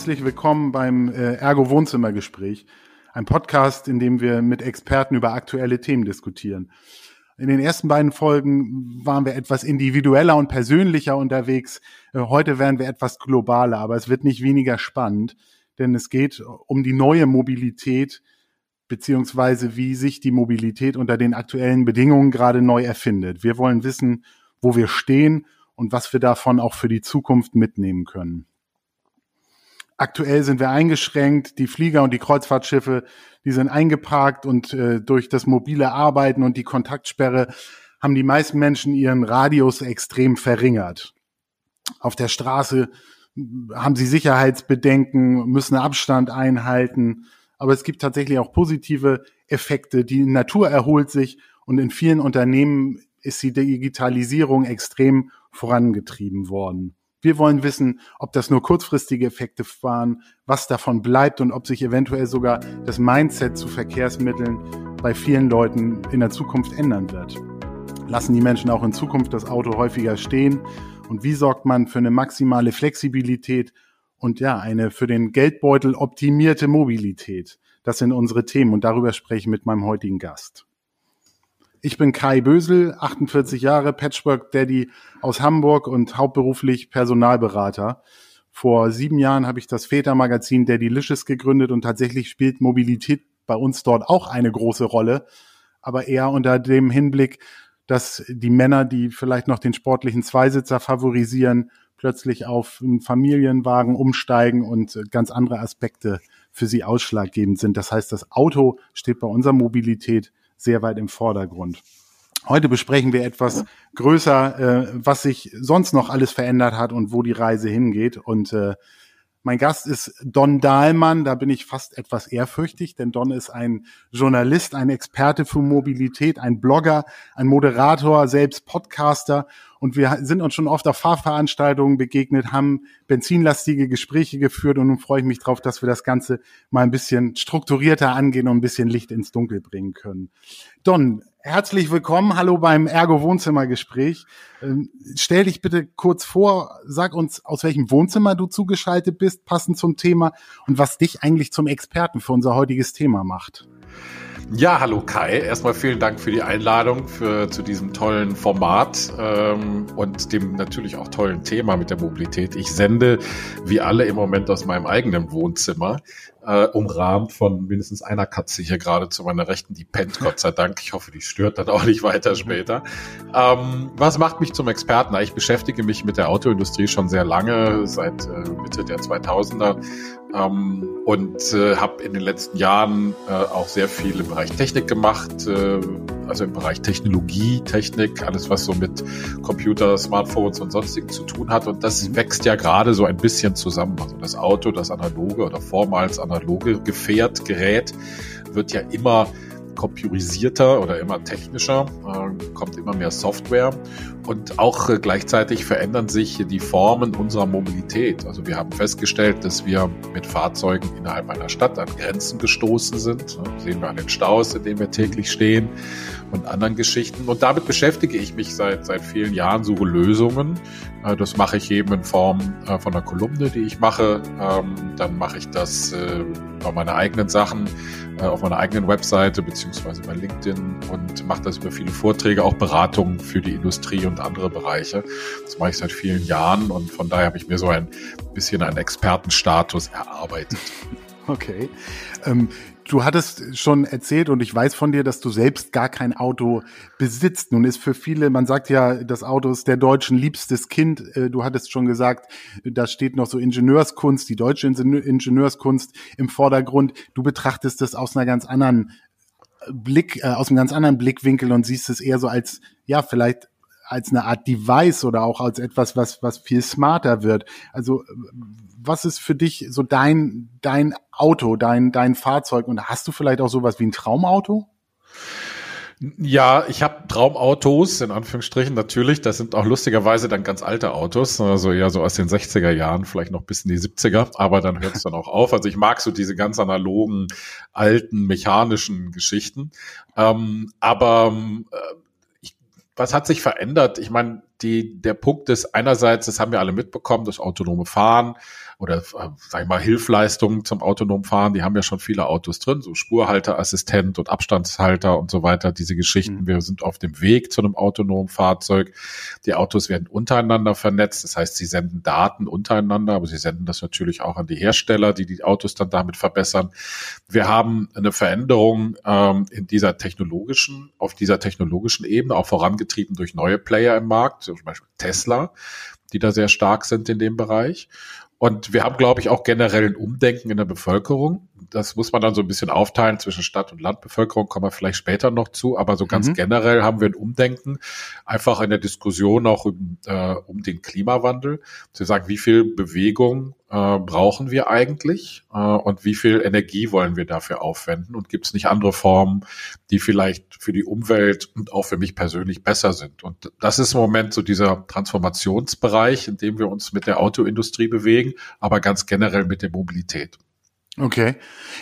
herzlich willkommen beim äh, Ergo Wohnzimmergespräch, ein Podcast, in dem wir mit Experten über aktuelle Themen diskutieren. In den ersten beiden Folgen waren wir etwas individueller und persönlicher unterwegs. Äh, heute werden wir etwas globaler, aber es wird nicht weniger spannend, denn es geht um die neue Mobilität beziehungsweise wie sich die Mobilität unter den aktuellen Bedingungen gerade neu erfindet. Wir wollen wissen, wo wir stehen und was wir davon auch für die Zukunft mitnehmen können. Aktuell sind wir eingeschränkt. Die Flieger und die Kreuzfahrtschiffe, die sind eingeparkt und äh, durch das mobile Arbeiten und die Kontaktsperre haben die meisten Menschen ihren Radius extrem verringert. Auf der Straße haben sie Sicherheitsbedenken, müssen Abstand einhalten. Aber es gibt tatsächlich auch positive Effekte. Die Natur erholt sich und in vielen Unternehmen ist die Digitalisierung extrem vorangetrieben worden. Wir wollen wissen, ob das nur kurzfristige Effekte waren, was davon bleibt und ob sich eventuell sogar das Mindset zu Verkehrsmitteln bei vielen Leuten in der Zukunft ändern wird. Lassen die Menschen auch in Zukunft das Auto häufiger stehen? Und wie sorgt man für eine maximale Flexibilität und ja, eine für den Geldbeutel optimierte Mobilität? Das sind unsere Themen und darüber spreche ich mit meinem heutigen Gast. Ich bin Kai Bösel, 48 Jahre, Patchwork Daddy aus Hamburg und hauptberuflich Personalberater. Vor sieben Jahren habe ich das Vätermagazin Daddylicious gegründet und tatsächlich spielt Mobilität bei uns dort auch eine große Rolle, aber eher unter dem Hinblick, dass die Männer, die vielleicht noch den sportlichen Zweisitzer favorisieren, plötzlich auf einen Familienwagen umsteigen und ganz andere Aspekte für sie ausschlaggebend sind. Das heißt, das Auto steht bei unserer Mobilität sehr weit im Vordergrund. Heute besprechen wir etwas größer, äh, was sich sonst noch alles verändert hat und wo die Reise hingeht. Und äh, mein Gast ist Don Dahlmann. Da bin ich fast etwas ehrfürchtig, denn Don ist ein Journalist, ein Experte für Mobilität, ein Blogger, ein Moderator, selbst Podcaster. Und wir sind uns schon oft auf Fahrveranstaltungen begegnet, haben benzinlastige Gespräche geführt und nun freue ich mich drauf, dass wir das Ganze mal ein bisschen strukturierter angehen und ein bisschen Licht ins Dunkel bringen können. Don, Herzlich willkommen. Hallo beim Ergo Wohnzimmergespräch. Ähm, stell dich bitte kurz vor, sag uns, aus welchem Wohnzimmer du zugeschaltet bist, passend zum Thema und was dich eigentlich zum Experten für unser heutiges Thema macht. Ja, hallo Kai. Erstmal vielen Dank für die Einladung für, zu diesem tollen Format ähm, und dem natürlich auch tollen Thema mit der Mobilität. Ich sende wie alle im Moment aus meinem eigenen Wohnzimmer äh, umrahmt von mindestens einer Katze hier gerade zu meiner Rechten, die pennt, Gott sei Dank. Ich hoffe, die stört dann auch nicht weiter später. Ähm, was macht mich zum Experten? Ich beschäftige mich mit der Autoindustrie schon sehr lange, seit äh, Mitte der 2000er ähm, und äh, habe in den letzten Jahren äh, auch sehr viel im Bereich Technik gemacht, äh, also im Bereich Technologie, Technik, alles was so mit Computer, Smartphones und sonstigen zu tun hat. Und das wächst ja gerade so ein bisschen zusammen. Also das Auto, das analoge oder vormals analoge Gefährt, Gerät wird ja immer computerisierter oder immer technischer, äh, kommt immer mehr Software und auch äh, gleichzeitig verändern sich die Formen unserer Mobilität. Also wir haben festgestellt, dass wir mit Fahrzeugen innerhalb einer Stadt an Grenzen gestoßen sind. Das sehen wir an den Staus, in denen wir täglich stehen und anderen Geschichten. Und damit beschäftige ich mich seit, seit vielen Jahren, suche Lösungen. Äh, das mache ich eben in Form äh, von einer Kolumne, die ich mache. Ähm, dann mache ich das äh, bei meinen eigenen Sachen, auf meiner eigenen Webseite beziehungsweise bei LinkedIn und mache das über viele Vorträge, auch Beratungen für die Industrie und andere Bereiche. Das mache ich seit vielen Jahren und von daher habe ich mir so ein bisschen einen Expertenstatus erarbeitet. Okay. Ähm, Du hattest schon erzählt und ich weiß von dir, dass du selbst gar kein Auto besitzt. Nun ist für viele, man sagt ja, das Auto ist der Deutschen liebstes Kind. Äh, du hattest schon gesagt, da steht noch so Ingenieurskunst, die deutsche Ingenieurskunst im Vordergrund. Du betrachtest das aus einer ganz anderen Blick, äh, aus einem ganz anderen Blickwinkel und siehst es eher so als, ja, vielleicht als eine Art Device oder auch als etwas, was, was viel smarter wird. Also was ist für dich so dein, dein Auto, dein, dein Fahrzeug? Und hast du vielleicht auch sowas wie ein Traumauto? Ja, ich habe Traumautos, in Anführungsstrichen natürlich. Das sind auch lustigerweise dann ganz alte Autos, also eher so aus den 60er Jahren, vielleicht noch bis in die 70er, aber dann hört es dann auch auf. Also ich mag so diese ganz analogen, alten, mechanischen Geschichten. Ähm, aber äh, was hat sich verändert? Ich meine, die, der Punkt ist einerseits, das haben wir alle mitbekommen, das autonome Fahren oder, äh, sag ich mal, Hilfleistungen zum autonomen Fahren, die haben ja schon viele Autos drin, so Spurhalterassistent und Abstandshalter und so weiter, diese Geschichten. Mhm. Wir sind auf dem Weg zu einem autonomen Fahrzeug. Die Autos werden untereinander vernetzt, das heißt, sie senden Daten untereinander, aber sie senden das natürlich auch an die Hersteller, die die Autos dann damit verbessern. Wir haben eine Veränderung ähm, in dieser technologischen, auf dieser technologischen Ebene, auch vorangetrieben durch neue Player im Markt, zum Beispiel Tesla, die da sehr stark sind in dem Bereich. Und wir haben, glaube ich, auch generell ein Umdenken in der Bevölkerung. Das muss man dann so ein bisschen aufteilen zwischen Stadt- und Landbevölkerung, kommen wir vielleicht später noch zu. Aber so ganz mhm. generell haben wir ein Umdenken, einfach in der Diskussion auch um, äh, um den Klimawandel, zu sagen, wie viel Bewegung äh, brauchen wir eigentlich äh, und wie viel Energie wollen wir dafür aufwenden und gibt es nicht andere Formen, die vielleicht für die Umwelt und auch für mich persönlich besser sind. Und das ist im Moment so dieser Transformationsbereich, in dem wir uns mit der Autoindustrie bewegen, aber ganz generell mit der Mobilität. Okay.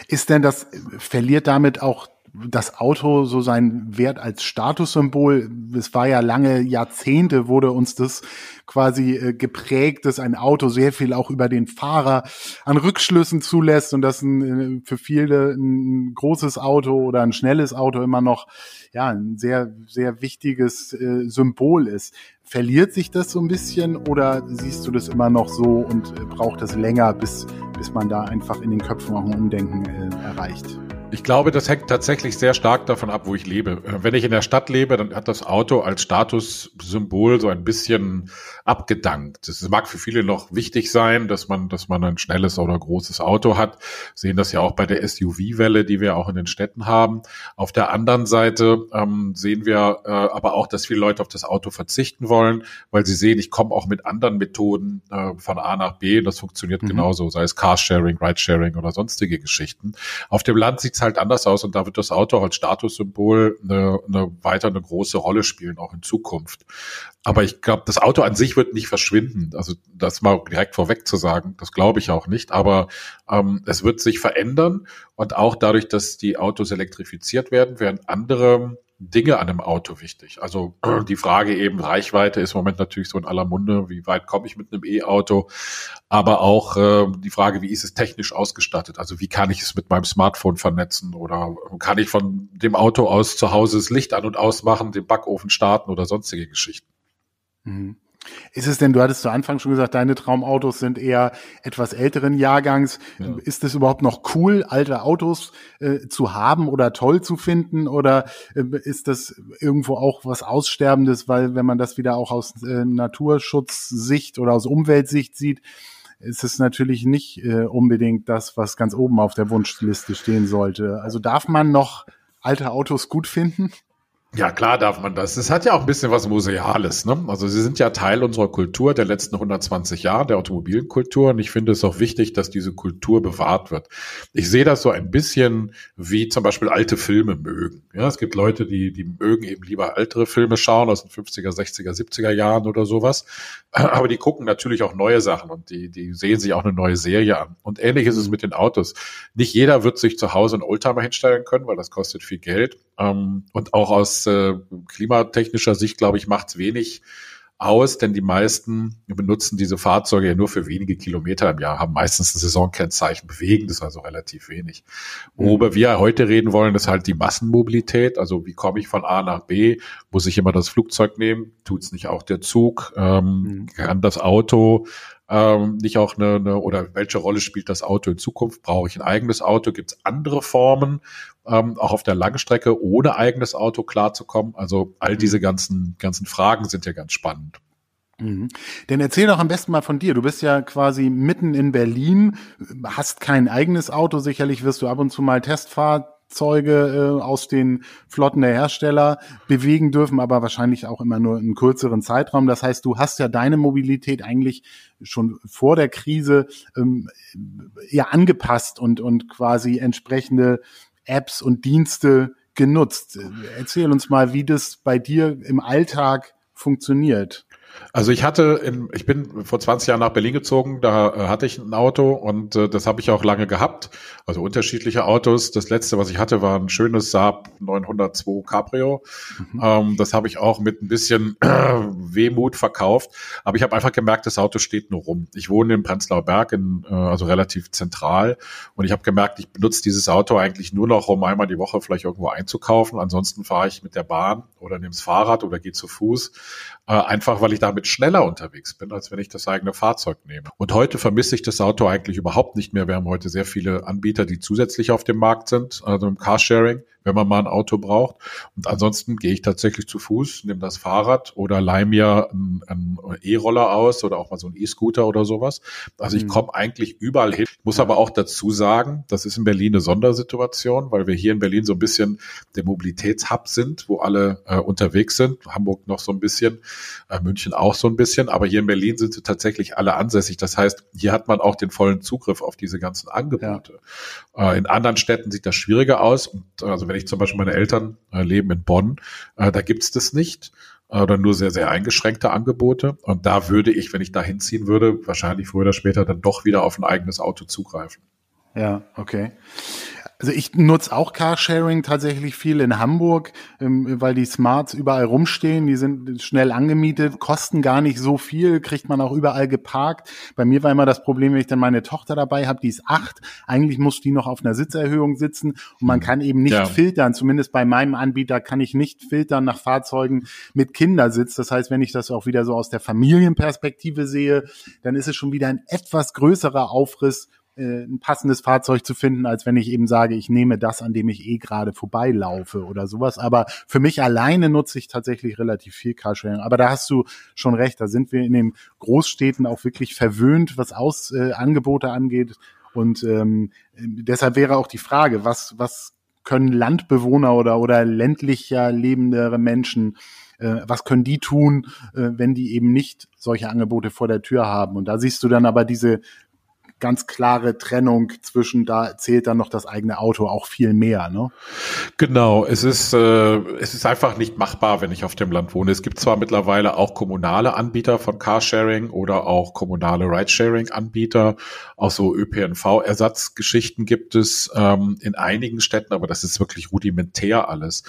Ist denn das, verliert damit auch das Auto so seinen Wert als Statussymbol. Es war ja lange Jahrzehnte wurde uns das quasi äh, geprägt, dass ein Auto sehr viel auch über den Fahrer an Rückschlüssen zulässt und dass ein, äh, für viele ein großes Auto oder ein schnelles Auto immer noch ja ein sehr sehr wichtiges äh, Symbol ist. Verliert sich das so ein bisschen oder siehst du das immer noch so und äh, braucht es länger, bis bis man da einfach in den Köpfen auch ein Umdenken äh, erreicht? Ich glaube, das hängt tatsächlich sehr stark davon ab, wo ich lebe. Äh, wenn ich in der Stadt lebe, dann hat das Auto als Statussymbol so ein bisschen abgedankt. Es mag für viele noch wichtig sein, dass man, dass man ein schnelles oder großes Auto hat. sehen das ja auch bei der SUV-Welle, die wir auch in den Städten haben. Auf der anderen Seite ähm, sehen wir äh, aber auch, dass viele Leute auf das Auto verzichten wollen, weil sie sehen, ich komme auch mit anderen Methoden äh, von A nach B. Das funktioniert mhm. genauso, sei es Carsharing, Ridesharing oder sonstige Geschichten. Auf dem Land sieht halt anders aus und da wird das Auto als Statussymbol eine, eine weiter eine große Rolle spielen, auch in Zukunft. Aber ich glaube, das Auto an sich wird nicht verschwinden. Also das mal direkt vorweg zu sagen, das glaube ich auch nicht. Aber ähm, es wird sich verändern und auch dadurch, dass die Autos elektrifiziert werden, werden andere Dinge an einem Auto wichtig. Also die Frage eben Reichweite ist im Moment natürlich so in aller Munde, wie weit komme ich mit einem E-Auto, aber auch äh, die Frage, wie ist es technisch ausgestattet? Also wie kann ich es mit meinem Smartphone vernetzen oder kann ich von dem Auto aus zu Hause das Licht an und aus machen, den Backofen starten oder sonstige Geschichten? Mhm. Ist es denn, du hattest zu Anfang schon gesagt, deine Traumautos sind eher etwas älteren Jahrgangs. Ja. Ist es überhaupt noch cool, alte Autos äh, zu haben oder toll zu finden? Oder äh, ist das irgendwo auch was Aussterbendes, weil wenn man das wieder auch aus äh, Naturschutzsicht oder aus Umweltsicht sieht, ist es natürlich nicht äh, unbedingt das, was ganz oben auf der Wunschliste stehen sollte. Also darf man noch alte Autos gut finden? Ja, klar darf man das. Es hat ja auch ein bisschen was Museales. Ne? Also sie sind ja Teil unserer Kultur der letzten 120 Jahre, der Automobilkultur. Und ich finde es auch wichtig, dass diese Kultur bewahrt wird. Ich sehe das so ein bisschen wie zum Beispiel alte Filme mögen. Ja, es gibt Leute, die, die mögen eben lieber ältere Filme schauen aus den 50er, 60er, 70er Jahren oder sowas. Aber die gucken natürlich auch neue Sachen und die, die sehen sich auch eine neue Serie an. Und ähnlich ist es mit den Autos. Nicht jeder wird sich zu Hause einen Oldtimer hinstellen können, weil das kostet viel Geld. Ähm, und auch aus äh, klimatechnischer Sicht, glaube ich, macht es wenig aus, denn die meisten benutzen diese Fahrzeuge ja nur für wenige Kilometer im Jahr, haben meistens ein Saisonkennzeichen, bewegen das also relativ wenig. Worüber wir heute reden wollen, ist halt die Massenmobilität, also wie komme ich von A nach B, muss ich immer das Flugzeug nehmen, tut es nicht auch der Zug, ähm, mhm. kann das Auto ähm, nicht auch eine, eine, oder welche Rolle spielt das Auto in Zukunft? Brauche ich ein eigenes Auto? Gibt es andere Formen, ähm, auch auf der Langstrecke ohne eigenes Auto klarzukommen? Also all mhm. diese ganzen, ganzen Fragen sind ja ganz spannend. Mhm. Denn erzähl doch am besten mal von dir. Du bist ja quasi mitten in Berlin, hast kein eigenes Auto. Sicherlich wirst du ab und zu mal Testfahrt Zeuge äh, aus den Flotten der Hersteller bewegen dürfen, aber wahrscheinlich auch immer nur einen kürzeren Zeitraum. Das heißt, du hast ja deine Mobilität eigentlich schon vor der Krise ähm, ja angepasst und, und quasi entsprechende Apps und Dienste genutzt. Erzähl uns mal, wie das bei dir im Alltag funktioniert. Also ich hatte, in, ich bin vor 20 Jahren nach Berlin gezogen, da äh, hatte ich ein Auto und äh, das habe ich auch lange gehabt. Also unterschiedliche Autos. Das letzte, was ich hatte, war ein schönes Saab 902 Cabrio. Mhm. Ähm, das habe ich auch mit ein bisschen äh, Wehmut verkauft. Aber ich habe einfach gemerkt, das Auto steht nur rum. Ich wohne in Prenzlauer Berg, in, äh, also relativ zentral. Und ich habe gemerkt, ich benutze dieses Auto eigentlich nur noch, um einmal die Woche vielleicht irgendwo einzukaufen. Ansonsten fahre ich mit der Bahn oder nehme das Fahrrad oder gehe zu Fuß. Äh, einfach, weil ich damit schneller unterwegs bin, als wenn ich das eigene Fahrzeug nehme. Und heute vermisse ich das Auto eigentlich überhaupt nicht mehr. Wir haben heute sehr viele Anbieter, die zusätzlich auf dem Markt sind, also im Carsharing wenn man mal ein Auto braucht. Und ansonsten gehe ich tatsächlich zu Fuß, nehme das Fahrrad oder leih mir einen, E-Roller aus oder auch mal so einen E-Scooter oder sowas. Also ich mhm. komme eigentlich überall hin. Ich muss aber auch dazu sagen, das ist in Berlin eine Sondersituation, weil wir hier in Berlin so ein bisschen der Mobilitätshub sind, wo alle äh, unterwegs sind. Hamburg noch so ein bisschen, äh, München auch so ein bisschen, aber hier in Berlin sind sie tatsächlich alle ansässig. Das heißt, hier hat man auch den vollen Zugriff auf diese ganzen Angebote. Ja. Äh, in anderen Städten sieht das schwieriger aus. Und also wenn ich zum Beispiel meine Eltern äh, leben in Bonn, äh, da gibt's das nicht äh, oder nur sehr, sehr eingeschränkte Angebote. Und da würde ich, wenn ich da hinziehen würde, wahrscheinlich früher oder später dann doch wieder auf ein eigenes Auto zugreifen. Ja, okay. Also ich nutze auch Carsharing tatsächlich viel in Hamburg, ähm, weil die Smarts überall rumstehen, die sind schnell angemietet, kosten gar nicht so viel, kriegt man auch überall geparkt. Bei mir war immer das Problem, wenn ich dann meine Tochter dabei habe, die ist acht, eigentlich muss die noch auf einer Sitzerhöhung sitzen und man kann eben nicht ja. filtern, zumindest bei meinem Anbieter kann ich nicht filtern nach Fahrzeugen mit Kindersitz. Das heißt, wenn ich das auch wieder so aus der Familienperspektive sehe, dann ist es schon wieder ein etwas größerer Aufriss äh, ein passendes Fahrzeug zu finden, als wenn ich eben sage, ich nehme das, an dem ich eh gerade vorbeilaufe oder sowas. Aber für mich alleine nutze ich tatsächlich relativ viel Carsharing. Aber da hast du schon recht, da sind wir in den Großstädten auch wirklich verwöhnt, was Aus, äh, Angebote angeht. Und ähm, deshalb wäre auch die Frage, was, was können Landbewohner oder, oder ländlicher lebendere Menschen äh, was können die tun, äh, wenn die eben nicht solche Angebote vor der Tür haben. Und da siehst du dann aber diese ganz klare Trennung zwischen, da zählt dann noch das eigene Auto auch viel mehr. Ne? Genau, es ist, äh, es ist einfach nicht machbar, wenn ich auf dem Land wohne. Es gibt zwar mittlerweile auch kommunale Anbieter von Carsharing oder auch kommunale Ridesharing-Anbieter, auch so ÖPNV-Ersatzgeschichten gibt es ähm, in einigen Städten, aber das ist wirklich rudimentär alles.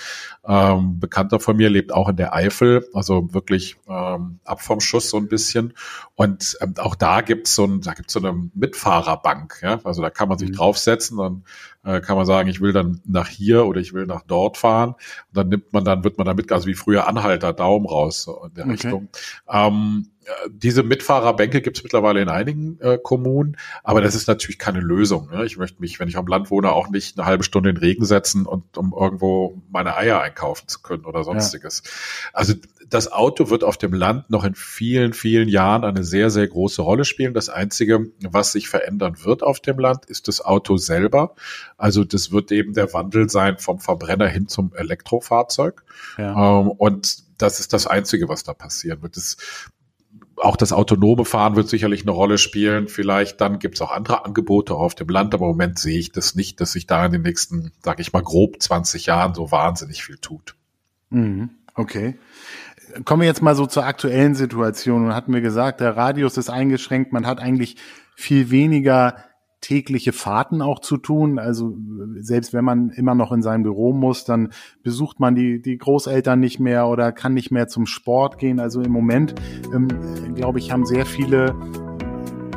Ähm, Bekannter von mir lebt auch in der Eifel, also wirklich ähm, ab vom Schuss so ein bisschen. Und ähm, auch da gibt's so ein, da gibt's so eine Mit Mitfahrerbank. Ja? Also da kann man sich mhm. draufsetzen, dann äh, kann man sagen, ich will dann nach hier oder ich will nach dort fahren. Und dann nimmt man dann, wird man damit, also wie früher Anhalter, Daumen raus so in der okay. Richtung. Ähm, äh, diese Mitfahrerbänke gibt es mittlerweile in einigen äh, Kommunen, aber das ist natürlich keine Lösung. Ne? Ich möchte mich, wenn ich am Land wohne, auch nicht eine halbe Stunde in den Regen setzen und um irgendwo meine Eier einkaufen zu können oder sonstiges. Ja. Also das Auto wird auf dem Land noch in vielen, vielen Jahren eine sehr, sehr große Rolle spielen. Das Einzige, was sich verändern wird auf dem Land, ist das Auto selber. Also das wird eben der Wandel sein vom Verbrenner hin zum Elektrofahrzeug. Ja. Ähm, und das ist das Einzige, was da passieren wird. Das, auch das autonome Fahren wird sicherlich eine Rolle spielen. Vielleicht dann gibt es auch andere Angebote auf dem Land, aber im Moment sehe ich das nicht, dass sich da in den nächsten, sage ich mal, grob 20 Jahren so wahnsinnig viel tut. Mhm. Okay. Kommen wir jetzt mal so zur aktuellen Situation. Hatten wir gesagt, der Radius ist eingeschränkt. Man hat eigentlich viel weniger tägliche Fahrten auch zu tun. Also selbst wenn man immer noch in sein Büro muss, dann besucht man die, die Großeltern nicht mehr oder kann nicht mehr zum Sport gehen. Also im Moment, ähm, glaube ich, haben sehr viele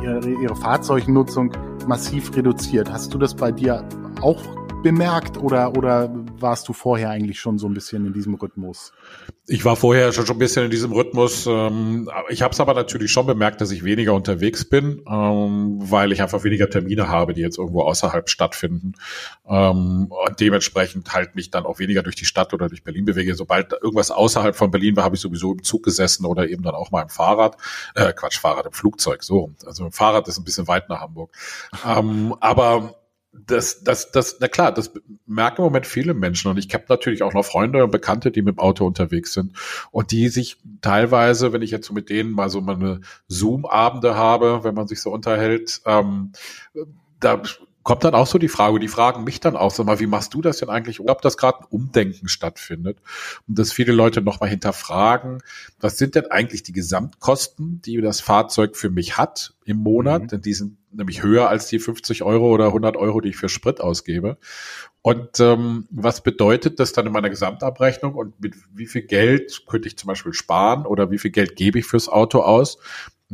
ihre, ihre Fahrzeugnutzung massiv reduziert. Hast du das bei dir auch bemerkt oder, oder warst du vorher eigentlich schon so ein bisschen in diesem Rhythmus? Ich war vorher schon, schon ein bisschen in diesem Rhythmus. Ähm, ich habe es aber natürlich schon bemerkt, dass ich weniger unterwegs bin, ähm, weil ich einfach weniger Termine habe, die jetzt irgendwo außerhalb stattfinden. Ähm, und dementsprechend halt mich dann auch weniger durch die Stadt oder durch Berlin bewege. Sobald irgendwas außerhalb von Berlin war, habe ich sowieso im Zug gesessen oder eben dann auch mal im Fahrrad. Äh, Quatsch, Fahrrad im Flugzeug, so. Also im Fahrrad ist ein bisschen weit nach Hamburg. aber das, das, das, na klar, das merken im Moment viele Menschen und ich habe natürlich auch noch Freunde und Bekannte, die mit dem Auto unterwegs sind und die sich teilweise, wenn ich jetzt so mit denen mal so meine Zoom-Abende habe, wenn man sich so unterhält, ähm, da kommt dann auch so die Frage, die fragen mich dann auch, sag mal, wie machst du das denn eigentlich, ob das gerade ein Umdenken stattfindet und dass viele Leute nochmal hinterfragen, was sind denn eigentlich die Gesamtkosten, die das Fahrzeug für mich hat im Monat, mhm. denn die sind nämlich höher als die 50 Euro oder 100 Euro, die ich für Sprit ausgebe. Und ähm, was bedeutet das dann in meiner Gesamtabrechnung und mit wie viel Geld könnte ich zum Beispiel sparen oder wie viel Geld gebe ich fürs Auto aus?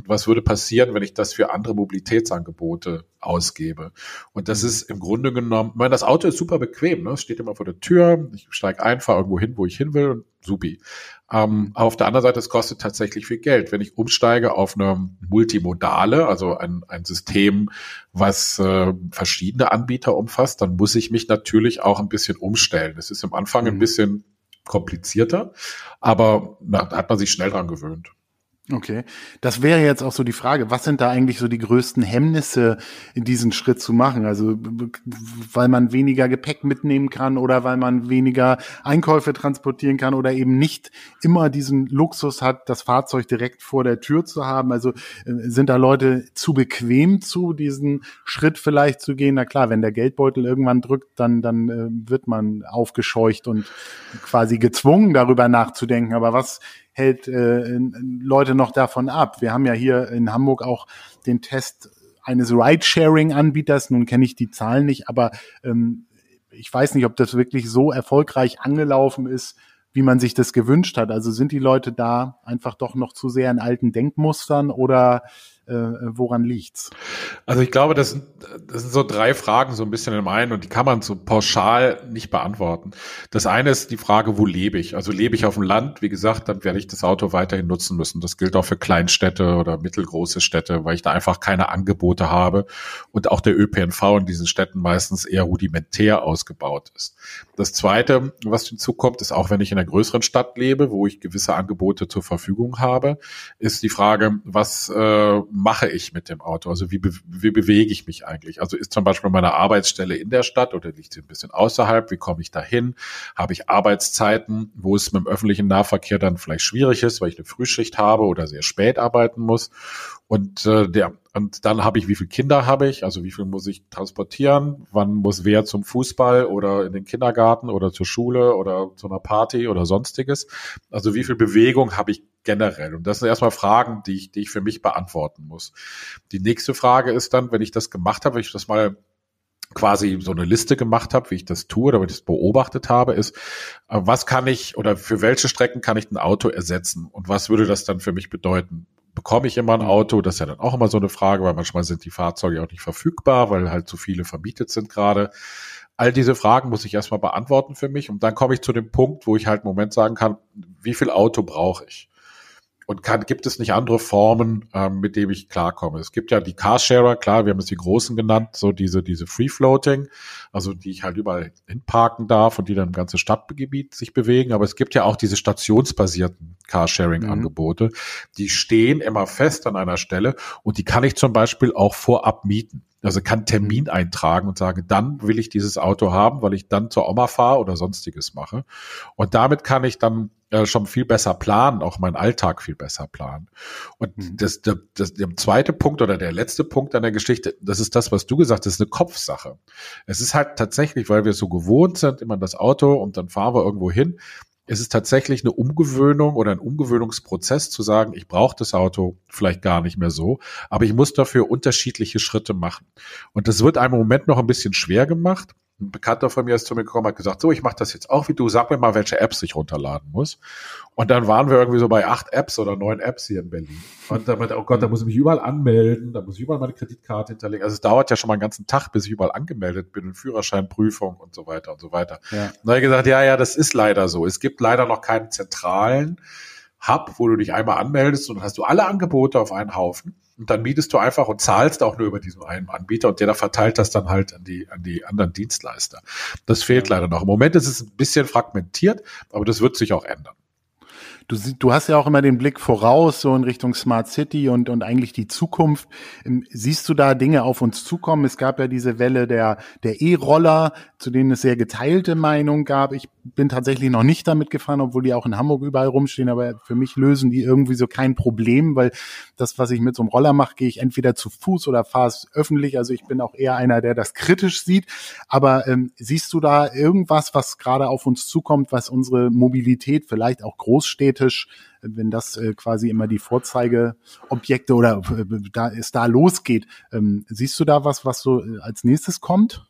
Was würde passieren, wenn ich das für andere Mobilitätsangebote ausgebe? Und das ist im Grunde genommen, ich meine, das Auto ist super bequem, ne? es steht immer vor der Tür, ich steige ein, fahre irgendwo hin, wo ich hin will und supi. Ähm, aber auf der anderen Seite, es kostet tatsächlich viel Geld. Wenn ich umsteige auf eine Multimodale, also ein, ein System, was äh, verschiedene Anbieter umfasst, dann muss ich mich natürlich auch ein bisschen umstellen. Es ist am Anfang ein mhm. bisschen komplizierter, aber na, da hat man sich schnell dran gewöhnt. Okay, das wäre jetzt auch so die Frage, was sind da eigentlich so die größten Hemmnisse, diesen Schritt zu machen? Also weil man weniger Gepäck mitnehmen kann oder weil man weniger Einkäufe transportieren kann oder eben nicht immer diesen Luxus hat, das Fahrzeug direkt vor der Tür zu haben. Also äh, sind da Leute zu bequem zu, diesen Schritt vielleicht zu gehen? Na klar, wenn der Geldbeutel irgendwann drückt, dann, dann äh, wird man aufgescheucht und quasi gezwungen, darüber nachzudenken. Aber was hält äh, Leute noch davon ab? Wir haben ja hier in Hamburg auch den Test eines Ride-Sharing-Anbieters. Nun kenne ich die Zahlen nicht, aber ähm, ich weiß nicht, ob das wirklich so erfolgreich angelaufen ist, wie man sich das gewünscht hat. Also sind die Leute da einfach doch noch zu sehr in alten Denkmustern oder äh, woran liegt's? Also ich glaube, das sind, das sind so drei Fragen so ein bisschen im einen und die kann man so pauschal nicht beantworten. Das eine ist die Frage, wo lebe ich? Also lebe ich auf dem Land? Wie gesagt, dann werde ich das Auto weiterhin nutzen müssen. Das gilt auch für Kleinstädte oder mittelgroße Städte, weil ich da einfach keine Angebote habe und auch der ÖPNV in diesen Städten meistens eher rudimentär ausgebaut ist. Das zweite, was hinzukommt, ist auch wenn ich in einer größeren Stadt lebe, wo ich gewisse Angebote zur Verfügung habe, ist die Frage, was äh, mache ich mit dem Auto? Also wie, be wie bewege ich mich eigentlich? Also ist zum Beispiel meine Arbeitsstelle in der Stadt oder liegt sie ein bisschen außerhalb? Wie komme ich dahin? Habe ich Arbeitszeiten, wo es mit dem öffentlichen Nahverkehr dann vielleicht schwierig ist, weil ich eine Frühschicht habe oder sehr spät arbeiten muss? Und äh, der und dann habe ich, wie viele Kinder habe ich, also wie viel muss ich transportieren, wann muss wer zum Fußball oder in den Kindergarten oder zur Schule oder zu einer Party oder sonstiges. Also wie viel Bewegung habe ich generell? Und das sind erstmal Fragen, die ich, die ich für mich beantworten muss. Die nächste Frage ist dann, wenn ich das gemacht habe, wenn ich das mal quasi so eine Liste gemacht habe, wie ich das tue oder wie ich das beobachtet habe, ist, äh, was kann ich oder für welche Strecken kann ich ein Auto ersetzen und was würde das dann für mich bedeuten? Bekomme ich immer ein Auto? Das ist ja dann auch immer so eine Frage, weil manchmal sind die Fahrzeuge auch nicht verfügbar, weil halt zu viele vermietet sind gerade. All diese Fragen muss ich erstmal beantworten für mich und dann komme ich zu dem Punkt, wo ich halt im Moment sagen kann, wie viel Auto brauche ich? Und kann, gibt es nicht andere Formen, ähm, mit denen ich klarkomme? Es gibt ja die Carsharer, klar, wir haben es die großen genannt, so diese, diese Free Floating, also die ich halt überall hinparken darf und die dann im ganzen Stadtgebiet sich bewegen. Aber es gibt ja auch diese stationsbasierten Carsharing-Angebote, mhm. die stehen immer fest an einer Stelle und die kann ich zum Beispiel auch vorab mieten. Also kann Termin eintragen und sage, dann will ich dieses Auto haben, weil ich dann zur Oma fahre oder sonstiges mache. Und damit kann ich dann äh, schon viel besser planen, auch meinen Alltag viel besser planen. Und mhm. das, das, das, der zweite Punkt oder der letzte Punkt an der Geschichte, das ist das, was du gesagt hast, ist eine Kopfsache. Es ist halt tatsächlich, weil wir so gewohnt sind, immer das Auto und dann fahren wir irgendwo hin. Es ist tatsächlich eine Umgewöhnung oder ein Umgewöhnungsprozess zu sagen, ich brauche das Auto vielleicht gar nicht mehr so, aber ich muss dafür unterschiedliche Schritte machen. Und das wird einem im Moment noch ein bisschen schwer gemacht ein Bekannter von mir ist zu mir gekommen, hat gesagt, so, ich mache das jetzt auch wie du, sag mir mal, welche Apps ich runterladen muss. Und dann waren wir irgendwie so bei acht Apps oder neun Apps hier in Berlin. Und dann meinte, oh Gott, da muss ich mich überall anmelden, da muss ich überall meine Kreditkarte hinterlegen. Also es dauert ja schon mal einen ganzen Tag, bis ich überall angemeldet bin, Führerscheinprüfung und so weiter und so weiter. Ja. Und dann habe ich gesagt, ja, ja, das ist leider so. Es gibt leider noch keinen zentralen Hub, wo du dich einmal anmeldest und dann hast du alle Angebote auf einen Haufen. Und dann mietest du einfach und zahlst auch nur über diesen einen Anbieter und der da verteilt das dann halt an die, an die anderen Dienstleister. Das fehlt leider noch. Im Moment ist es ein bisschen fragmentiert, aber das wird sich auch ändern. Du, du hast ja auch immer den Blick voraus, so in Richtung Smart City und, und eigentlich die Zukunft. Ähm, siehst du da Dinge auf uns zukommen? Es gab ja diese Welle der, der E-Roller, zu denen es sehr geteilte Meinung gab. Ich bin tatsächlich noch nicht damit gefahren, obwohl die auch in Hamburg überall rumstehen, aber für mich lösen die irgendwie so kein Problem, weil das, was ich mit so einem Roller mache, gehe ich entweder zu Fuß oder fahre es öffentlich. Also ich bin auch eher einer, der das kritisch sieht. Aber ähm, siehst du da irgendwas, was gerade auf uns zukommt, was unsere Mobilität vielleicht auch großstädtisch wenn das äh, quasi immer die Vorzeigeobjekte oder äh, da es da losgeht. Ähm, siehst du da was, was so äh, als nächstes kommt?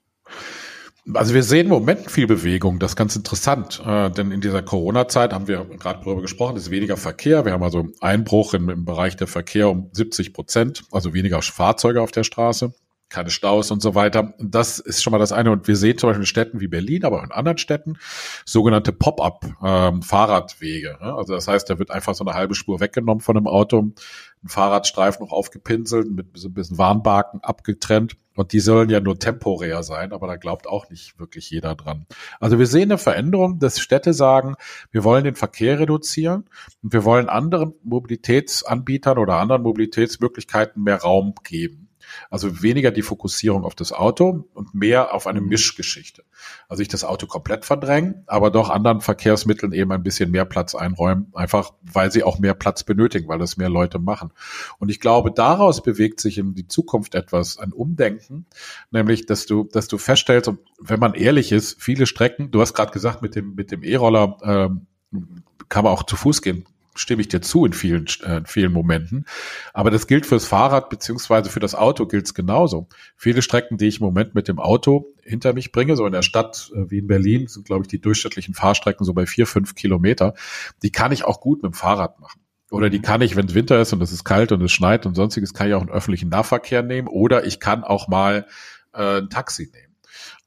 Also wir sehen im Moment viel Bewegung, das ist ganz interessant, äh, denn in dieser Corona-Zeit haben wir gerade darüber gesprochen, ist weniger Verkehr. Wir haben also Einbruch im, im Bereich der Verkehr um 70 Prozent, also weniger Fahrzeuge auf der Straße keine Staus und so weiter. Das ist schon mal das eine. Und wir sehen zum Beispiel in Städten wie Berlin, aber auch in anderen Städten sogenannte Pop-up-Fahrradwege. Ähm, also das heißt, da wird einfach so eine halbe Spur weggenommen von einem Auto, ein Fahrradstreifen noch aufgepinselt, mit so ein bisschen Warnbarken abgetrennt. Und die sollen ja nur temporär sein, aber da glaubt auch nicht wirklich jeder dran. Also wir sehen eine Veränderung, dass Städte sagen, wir wollen den Verkehr reduzieren und wir wollen anderen Mobilitätsanbietern oder anderen Mobilitätsmöglichkeiten mehr Raum geben. Also weniger die Fokussierung auf das Auto und mehr auf eine mhm. Mischgeschichte. Also ich das Auto komplett verdrängen, aber doch anderen Verkehrsmitteln eben ein bisschen mehr Platz einräumen, einfach weil sie auch mehr Platz benötigen, weil das mehr Leute machen. Und ich glaube, daraus bewegt sich in die Zukunft etwas, ein Umdenken, nämlich, dass du, dass du feststellst, wenn man ehrlich ist, viele Strecken, du hast gerade gesagt, mit dem, mit dem E-Roller, ähm, kann man auch zu Fuß gehen stimme ich dir zu in vielen, äh, in vielen Momenten. Aber das gilt fürs Fahrrad beziehungsweise für das Auto gilt es genauso. Viele Strecken, die ich im Moment mit dem Auto hinter mich bringe, so in der Stadt äh, wie in Berlin, sind, glaube ich, die durchschnittlichen Fahrstrecken so bei vier, fünf Kilometer. Die kann ich auch gut mit dem Fahrrad machen. Oder die kann ich, wenn es Winter ist und es ist kalt und es schneit und sonstiges, kann ich auch einen öffentlichen Nahverkehr nehmen. Oder ich kann auch mal äh, ein Taxi nehmen.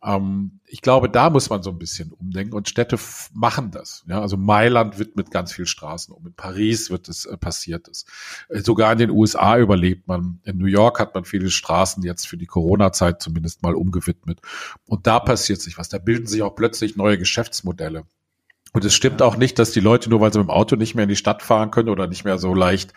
Ähm, ich glaube, da muss man so ein bisschen umdenken und Städte machen das. Ja, also Mailand wird mit ganz viel Straßen um. In Paris wird es äh, passiert es. Äh, sogar in den USA überlebt man. In New York hat man viele Straßen jetzt für die Corona-Zeit zumindest mal umgewidmet. Und da passiert sich was. Da bilden sich auch plötzlich neue Geschäftsmodelle. Und es stimmt auch nicht, dass die Leute nur weil sie mit dem Auto nicht mehr in die Stadt fahren können oder nicht mehr so leicht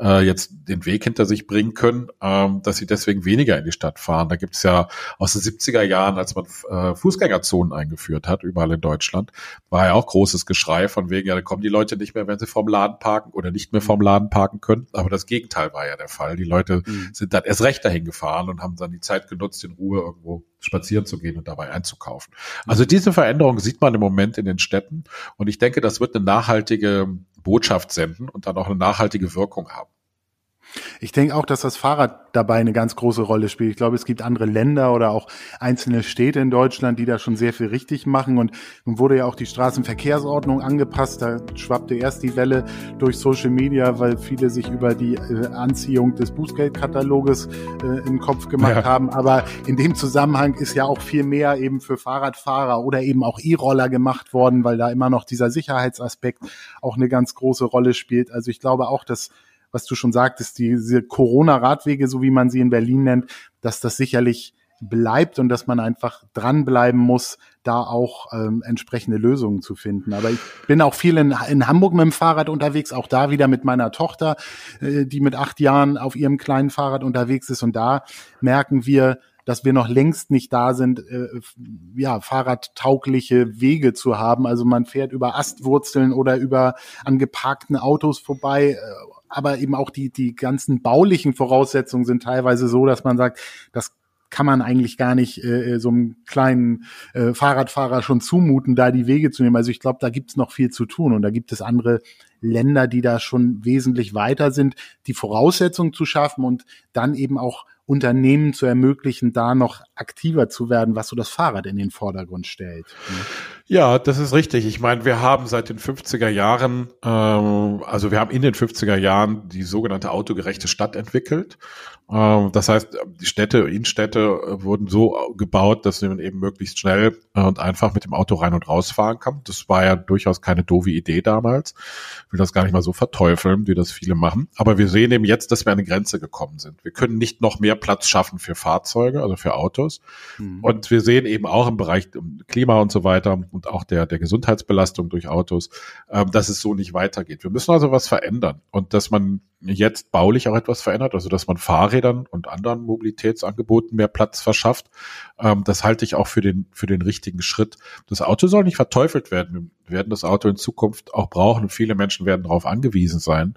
äh, jetzt den Weg hinter sich bringen können, ähm, dass sie deswegen weniger in die Stadt fahren. Da gibt es ja aus den 70er Jahren, als man äh, Fußgängerzonen eingeführt hat, überall in Deutschland, war ja auch großes Geschrei von wegen, ja, da kommen die Leute nicht mehr, wenn sie vorm Laden parken oder nicht mehr vorm Laden parken können. Aber das Gegenteil war ja der Fall. Die Leute mhm. sind dann erst recht dahin gefahren und haben dann die Zeit genutzt, in Ruhe irgendwo spazieren zu gehen und dabei einzukaufen. Also diese Veränderung sieht man im Moment in den Städten und ich denke, das wird eine nachhaltige Botschaft senden und dann auch eine nachhaltige Wirkung haben. Ich denke auch, dass das Fahrrad dabei eine ganz große Rolle spielt. Ich glaube, es gibt andere Länder oder auch einzelne Städte in Deutschland, die da schon sehr viel richtig machen. Und nun wurde ja auch die Straßenverkehrsordnung angepasst. Da schwappte erst die Welle durch Social Media, weil viele sich über die äh, Anziehung des Bußgeldkataloges äh, im Kopf gemacht ja. haben. Aber in dem Zusammenhang ist ja auch viel mehr eben für Fahrradfahrer oder eben auch E-Roller gemacht worden, weil da immer noch dieser Sicherheitsaspekt auch eine ganz große Rolle spielt. Also ich glaube auch, dass was du schon sagtest, diese Corona-Radwege, so wie man sie in Berlin nennt, dass das sicherlich bleibt und dass man einfach dranbleiben muss, da auch ähm, entsprechende Lösungen zu finden. Aber ich bin auch viel in, in Hamburg mit dem Fahrrad unterwegs, auch da wieder mit meiner Tochter, äh, die mit acht Jahren auf ihrem kleinen Fahrrad unterwegs ist. Und da merken wir, dass wir noch längst nicht da sind, äh, ja, fahrradtaugliche Wege zu haben. Also man fährt über Astwurzeln oder über angeparkten Autos vorbei. Äh, aber eben auch die, die ganzen baulichen Voraussetzungen sind teilweise so, dass man sagt, das kann man eigentlich gar nicht äh, äh, so einem kleinen äh, Fahrradfahrer schon zumuten, da die Wege zu nehmen. Also ich glaube, da gibt es noch viel zu tun und da gibt es andere Länder, die da schon wesentlich weiter sind, die Voraussetzungen zu schaffen und dann eben auch Unternehmen zu ermöglichen, da noch aktiver zu werden, was so das Fahrrad in den Vordergrund stellt. Ja, das ist richtig. Ich meine, wir haben seit den 50er Jahren, ähm, also wir haben in den 50er Jahren die sogenannte autogerechte Stadt entwickelt. Ähm, das heißt, die Städte, Innenstädte äh, wurden so gebaut, dass man eben möglichst schnell äh, und einfach mit dem Auto rein und rausfahren kann. Das war ja durchaus keine doofe Idee damals. Ich will das gar nicht mal so verteufeln, wie das viele machen. Aber wir sehen eben jetzt, dass wir an eine Grenze gekommen sind. Wir können nicht noch mehr Platz schaffen für Fahrzeuge, also für Autos. Mhm. Und wir sehen eben auch im Bereich Klima und so weiter und auch der, der Gesundheitsbelastung durch Autos, ähm, dass es so nicht weitergeht. Wir müssen also was verändern und dass man jetzt baulich auch etwas verändert, also dass man Fahrrädern und anderen Mobilitätsangeboten mehr Platz verschafft. Ähm, das halte ich auch für den, für den richtigen Schritt. Das Auto soll nicht verteufelt werden. Wir werden das Auto in Zukunft auch brauchen und viele Menschen werden darauf angewiesen sein.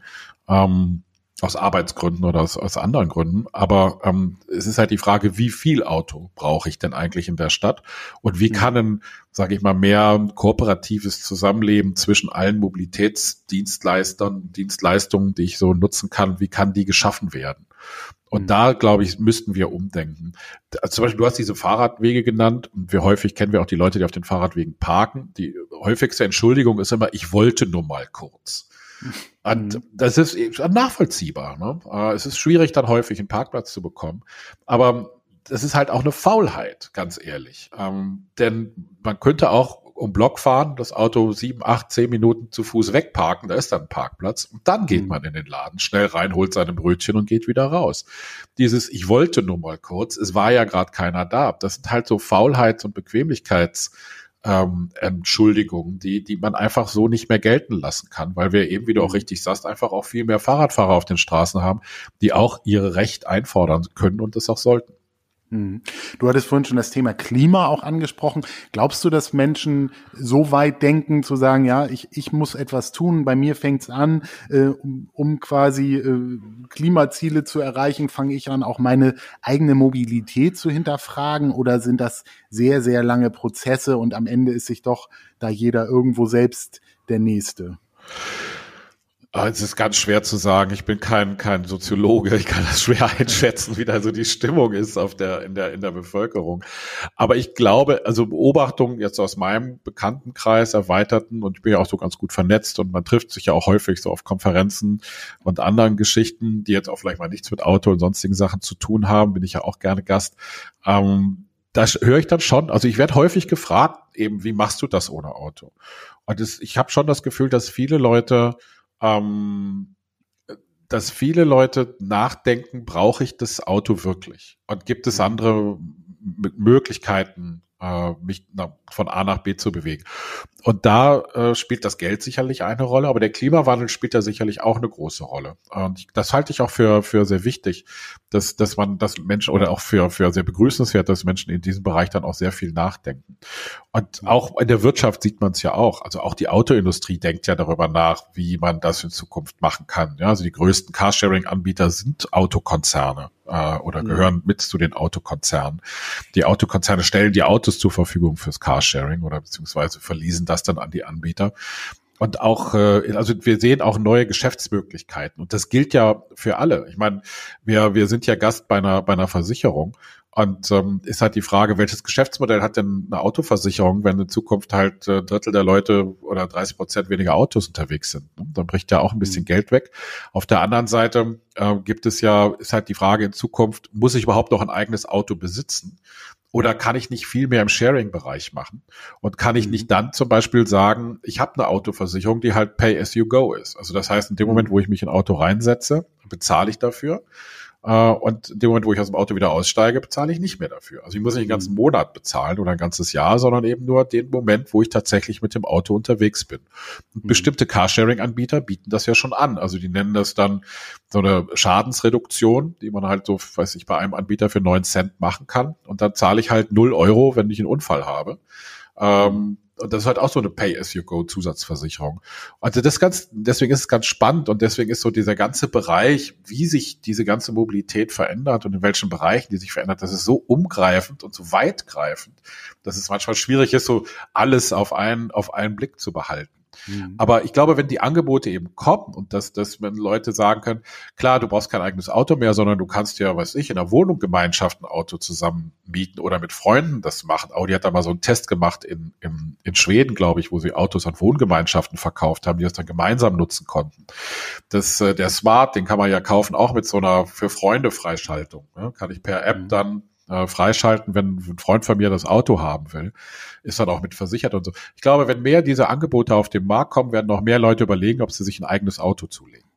Ähm, aus Arbeitsgründen oder aus, aus anderen Gründen. Aber ähm, es ist halt die Frage, wie viel Auto brauche ich denn eigentlich in der Stadt und wie kann ein, sage ich mal, mehr kooperatives Zusammenleben zwischen allen Mobilitätsdienstleistern, Dienstleistungen, die ich so nutzen kann, wie kann die geschaffen werden? Und mhm. da, glaube ich, müssten wir umdenken. Also zum Beispiel, du hast diese Fahrradwege genannt und wir häufig kennen wir auch die Leute, die auf den Fahrradwegen parken. Die häufigste Entschuldigung ist immer, ich wollte nur mal kurz. Und mhm. das ist nachvollziehbar. Ne? Äh, es ist schwierig, dann häufig einen Parkplatz zu bekommen. Aber das ist halt auch eine Faulheit, ganz ehrlich. Ähm, denn man könnte auch um Block fahren, das Auto sieben, acht, zehn Minuten zu Fuß wegparken, da ist dann ein Parkplatz und dann geht mhm. man in den Laden, schnell rein, holt seine Brötchen und geht wieder raus. Dieses, ich wollte nur mal kurz, es war ja gerade keiner da. Das sind halt so Faulheits- und Bequemlichkeits- ähm, Entschuldigungen, die, die man einfach so nicht mehr gelten lassen kann, weil wir eben, wie du auch mhm. richtig sagst, einfach auch viel mehr Fahrradfahrer auf den Straßen haben, die auch ihre Recht einfordern können und das auch sollten. Hm. Du hattest vorhin schon das Thema Klima auch angesprochen. Glaubst du, dass Menschen so weit denken, zu sagen, ja, ich, ich muss etwas tun, bei mir fängt's an, äh, um, um quasi äh, Klimaziele zu erreichen, fange ich an, auch meine eigene Mobilität zu hinterfragen? Oder sind das sehr, sehr lange Prozesse und am Ende ist sich doch da jeder irgendwo selbst der Nächste? Ah, es ist ganz schwer zu sagen. Ich bin kein, kein Soziologe. Ich kann das schwer einschätzen, wie da so die Stimmung ist auf der, in der, in der Bevölkerung. Aber ich glaube, also Beobachtungen jetzt aus meinem Bekanntenkreis erweiterten und ich bin ja auch so ganz gut vernetzt und man trifft sich ja auch häufig so auf Konferenzen und anderen Geschichten, die jetzt auch vielleicht mal nichts mit Auto und sonstigen Sachen zu tun haben, bin ich ja auch gerne Gast. Ähm, das höre ich dann schon. Also ich werde häufig gefragt, eben, wie machst du das ohne Auto? Und das, ich habe schon das Gefühl, dass viele Leute ähm, dass viele Leute nachdenken, brauche ich das Auto wirklich? Und gibt es mhm. andere Möglichkeiten, äh, mich von A nach B zu bewegen. Und da äh, spielt das Geld sicherlich eine Rolle, aber der Klimawandel spielt da sicherlich auch eine große Rolle. Und das halte ich auch für, für sehr wichtig, dass, dass man, dass Menschen oder auch für, für sehr begrüßenswert, dass Menschen in diesem Bereich dann auch sehr viel nachdenken. Und auch in der Wirtschaft sieht man es ja auch. Also auch die Autoindustrie denkt ja darüber nach, wie man das in Zukunft machen kann. Ja, also die größten Carsharing-Anbieter sind Autokonzerne äh, oder gehören mit zu den Autokonzernen. Die Autokonzerne stellen die Autos zur Verfügung fürs Carsharing oder beziehungsweise verließen das dann an die Anbieter. Und auch, äh, also wir sehen auch neue Geschäftsmöglichkeiten. Und das gilt ja für alle. Ich meine, wir, wir sind ja Gast bei einer, bei einer Versicherung. Und ähm, ist halt die Frage, welches Geschäftsmodell hat denn eine Autoversicherung, wenn in Zukunft halt äh, Drittel der Leute oder 30 Prozent weniger Autos unterwegs sind? Ne? Dann bricht ja auch ein bisschen mhm. Geld weg. Auf der anderen Seite äh, gibt es ja, ist halt die Frage in Zukunft, muss ich überhaupt noch ein eigenes Auto besitzen? Oder kann ich nicht viel mehr im Sharing-Bereich machen? Und kann ich nicht mhm. dann zum Beispiel sagen, ich habe eine Autoversicherung, die halt Pay as you go ist. Also das heißt, in dem Moment, wo ich mich in ein Auto reinsetze, bezahle ich dafür. Uh, und in dem Moment, wo ich aus dem Auto wieder aussteige, bezahle ich nicht mehr dafür. Also ich muss nicht den ganzen mhm. Monat bezahlen oder ein ganzes Jahr, sondern eben nur den Moment, wo ich tatsächlich mit dem Auto unterwegs bin. Und mhm. bestimmte Carsharing-Anbieter bieten das ja schon an. Also die nennen das dann so eine Schadensreduktion, die man halt so, weiß ich, bei einem Anbieter für neun Cent machen kann. Und dann zahle ich halt null Euro, wenn ich einen Unfall habe. Ähm, und das ist halt auch so eine Pay-as-you-go-Zusatzversicherung. Also das ganz, deswegen ist es ganz spannend und deswegen ist so dieser ganze Bereich, wie sich diese ganze Mobilität verändert und in welchen Bereichen die sich verändert, das ist so umgreifend und so weitgreifend, dass es manchmal schwierig ist, so alles auf einen, auf einen Blick zu behalten. Mhm. Aber ich glaube, wenn die Angebote eben kommen und dass, dass wenn Leute sagen können, klar, du brauchst kein eigenes Auto mehr, sondern du kannst ja, weiß ich, in der Wohnung Gemeinschaft ein Auto zusammen mieten oder mit Freunden das machen. Audi hat da mal so einen Test gemacht in, in, in Schweden, glaube ich, wo sie Autos an Wohngemeinschaften verkauft haben, die das dann gemeinsam nutzen konnten. Das, äh, der Smart, den kann man ja kaufen, auch mit so einer für Freunde Freischaltung. Ne? Kann ich per App mhm. dann äh, freischalten, wenn ein Freund von mir das Auto haben will. Ist dann auch mit versichert und so. Ich glaube, wenn mehr dieser Angebote auf den Markt kommen, werden noch mehr Leute überlegen, ob sie sich ein eigenes Auto zulegen.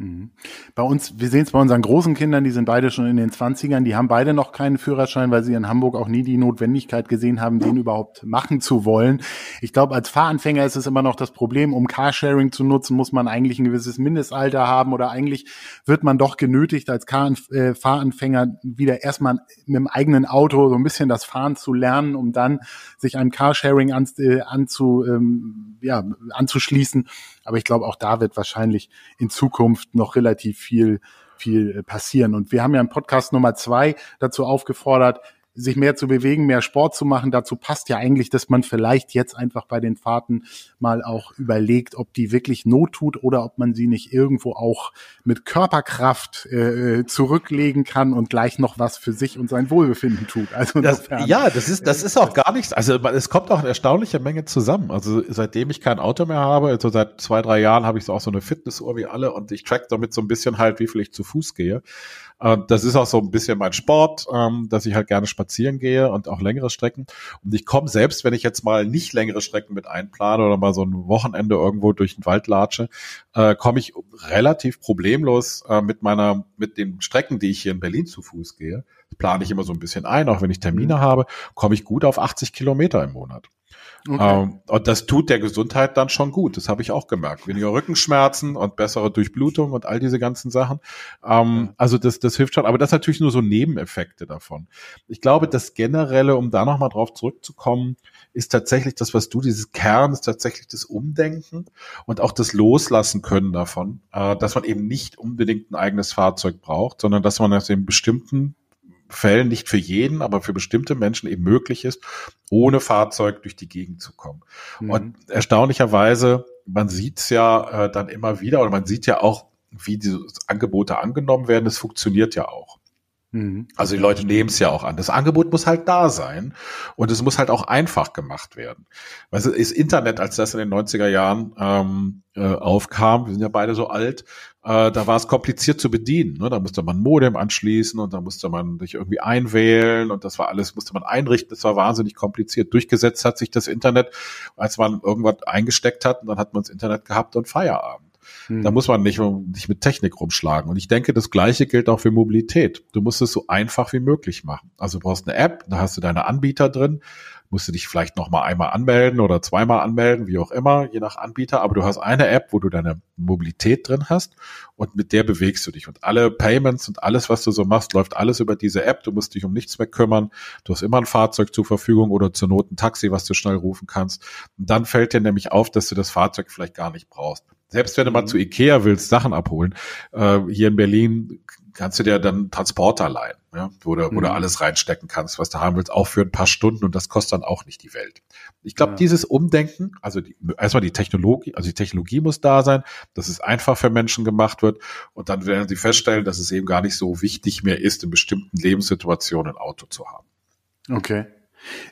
Mhm. Bei uns, wir sehen es bei unseren großen Kindern, die sind beide schon in den Zwanzigern, die haben beide noch keinen Führerschein, weil sie in Hamburg auch nie die Notwendigkeit gesehen haben, den überhaupt machen zu wollen. Ich glaube, als Fahranfänger ist es immer noch das Problem, um Carsharing zu nutzen, muss man eigentlich ein gewisses Mindestalter haben oder eigentlich wird man doch genötigt, als Car äh, Fahranfänger wieder erstmal mit dem eigenen Auto so ein bisschen das Fahren zu lernen, um dann sich einem Carsharing an, äh, anzu, ähm, ja, anzuschließen. Aber ich glaube, auch da wird wahrscheinlich in Zukunft noch relativ viel viel passieren. Und wir haben ja im Podcast Nummer zwei dazu aufgefordert, sich mehr zu bewegen, mehr Sport zu machen. Dazu passt ja eigentlich, dass man vielleicht jetzt einfach bei den Fahrten mal auch überlegt, ob die wirklich Not tut oder ob man sie nicht irgendwo auch mit Körperkraft äh, zurücklegen kann und gleich noch was für sich und sein Wohlbefinden tut. Also das, ja, das ist das ist auch gar nichts. Also es kommt auch eine erstaunliche Menge zusammen. Also seitdem ich kein Auto mehr habe, also seit zwei drei Jahren habe ich so auch so eine Fitnessuhr wie alle und ich track damit so ein bisschen halt, wie viel ich zu Fuß gehe. Äh, das ist auch so ein bisschen mein Sport, ähm, dass ich halt gerne spazieren gehe und auch längere Strecken. Und ich komme selbst, wenn ich jetzt mal nicht längere Strecken mit einplane oder mal so ein Wochenende irgendwo durch den Wald latsche, äh, komme ich relativ problemlos äh, mit meiner, mit den Strecken, die ich hier in Berlin zu Fuß gehe, plane ich immer so ein bisschen ein, auch wenn ich Termine mhm. habe, komme ich gut auf 80 Kilometer im Monat. Okay. Ähm, und das tut der Gesundheit dann schon gut. Das habe ich auch gemerkt. Weniger Rückenschmerzen und bessere Durchblutung und all diese ganzen Sachen. Ähm, also das, das hilft schon. Aber das natürlich nur so Nebeneffekte davon. Ich glaube, das Generelle, um da nochmal drauf zurückzukommen, ist tatsächlich das, was du, dieses Kern, ist tatsächlich das Umdenken und auch das Loslassen können davon, äh, dass man eben nicht unbedingt ein eigenes Fahrzeug braucht, sondern dass man aus den bestimmten Fällen nicht für jeden, aber für bestimmte Menschen eben möglich ist, ohne Fahrzeug durch die Gegend zu kommen. Mhm. Und erstaunlicherweise, man sieht es ja äh, dann immer wieder, oder man sieht ja auch, wie diese Angebote angenommen werden. Es funktioniert ja auch. Mhm. Also die Leute nehmen es ja auch an. Das Angebot muss halt da sein und es muss halt auch einfach gemacht werden. Weil also das Internet, als das in den 90er Jahren ähm, äh, aufkam, wir sind ja beide so alt, äh, da war es kompliziert zu bedienen. Ne? Da musste man ein Modem anschließen und da musste man sich irgendwie einwählen und das war alles, musste man einrichten. Das war wahnsinnig kompliziert. Durchgesetzt hat sich das Internet, als man irgendwas eingesteckt hat und dann hat man das Internet gehabt und Feierabend. Hm. Da muss man nicht, nicht mit Technik rumschlagen. Und ich denke, das Gleiche gilt auch für Mobilität. Du musst es so einfach wie möglich machen. Also du brauchst eine App, da hast du deine Anbieter drin, musst du dich vielleicht noch mal einmal anmelden oder zweimal anmelden, wie auch immer, je nach Anbieter. Aber du hast eine App, wo du deine Mobilität drin hast und mit der bewegst du dich. Und alle Payments und alles, was du so machst, läuft alles über diese App. Du musst dich um nichts mehr kümmern. Du hast immer ein Fahrzeug zur Verfügung oder zur Not ein Taxi, was du schnell rufen kannst. Und dann fällt dir nämlich auf, dass du das Fahrzeug vielleicht gar nicht brauchst. Selbst wenn du mal mhm. zu Ikea willst, Sachen abholen, äh, hier in Berlin kannst du dir dann Transporter leihen, ja, wo, du, wo du mhm. alles reinstecken kannst, was du haben willst, auch für ein paar Stunden und das kostet dann auch nicht die Welt. Ich glaube, ja. dieses Umdenken, also die, erstmal die Technologie, also die Technologie muss da sein, dass es einfach für Menschen gemacht wird und dann werden sie feststellen, dass es eben gar nicht so wichtig mehr ist, in bestimmten Lebenssituationen ein Auto zu haben. Okay.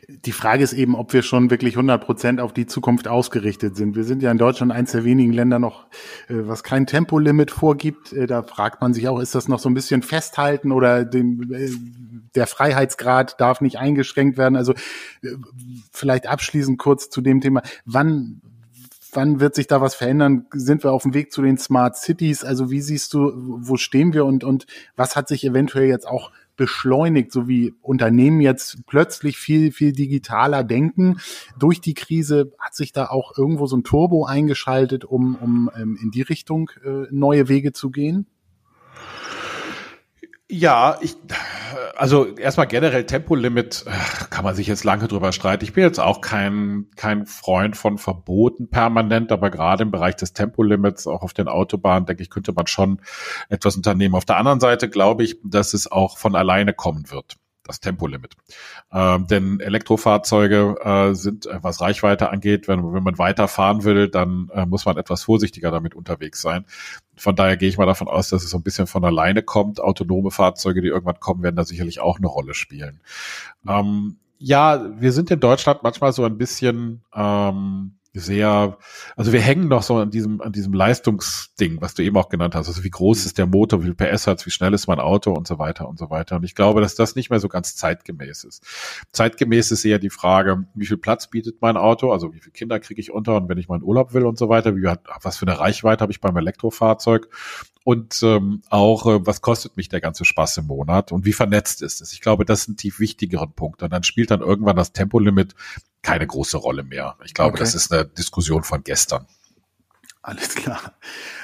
Die Frage ist eben, ob wir schon wirklich 100 Prozent auf die Zukunft ausgerichtet sind. Wir sind ja in Deutschland eines der wenigen Länder noch, äh, was kein Tempolimit vorgibt. Äh, da fragt man sich auch, ist das noch so ein bisschen festhalten oder den, äh, der Freiheitsgrad darf nicht eingeschränkt werden? Also vielleicht abschließend kurz zu dem Thema. Wann, wann wird sich da was verändern? Sind wir auf dem Weg zu den Smart Cities? Also wie siehst du, wo stehen wir und, und was hat sich eventuell jetzt auch beschleunigt, so wie Unternehmen jetzt plötzlich viel, viel digitaler denken. Durch die Krise hat sich da auch irgendwo so ein Turbo eingeschaltet, um, um ähm, in die Richtung äh, neue Wege zu gehen? Ja, ich, also erstmal generell Tempolimit kann man sich jetzt lange drüber streiten. Ich bin jetzt auch kein, kein Freund von Verboten permanent, aber gerade im Bereich des Tempolimits, auch auf den Autobahnen, denke ich, könnte man schon etwas unternehmen. Auf der anderen Seite glaube ich, dass es auch von alleine kommen wird das Tempolimit. Ähm, denn Elektrofahrzeuge äh, sind, äh, was Reichweite angeht, wenn, wenn man weiter fahren will, dann äh, muss man etwas vorsichtiger damit unterwegs sein. Von daher gehe ich mal davon aus, dass es so ein bisschen von alleine kommt. Autonome Fahrzeuge, die irgendwann kommen, werden da sicherlich auch eine Rolle spielen. Ähm, ja, wir sind in Deutschland manchmal so ein bisschen ähm, sehr, also wir hängen noch so an diesem, an diesem Leistungsding, was du eben auch genannt hast. Also wie groß ist der Motor, wie viel PS hat wie schnell ist mein Auto und so weiter und so weiter. Und ich glaube, dass das nicht mehr so ganz zeitgemäß ist. Zeitgemäß ist eher die Frage, wie viel Platz bietet mein Auto, also wie viele Kinder kriege ich unter und wenn ich meinen Urlaub will und so weiter, wie, was für eine Reichweite habe ich beim Elektrofahrzeug und ähm, auch, äh, was kostet mich der ganze Spaß im Monat und wie vernetzt ist es. Ich glaube, das sind die wichtigeren Punkte. Und dann spielt dann irgendwann das Tempolimit keine große Rolle mehr. Ich glaube, okay. das ist eine Diskussion von gestern. Alles klar.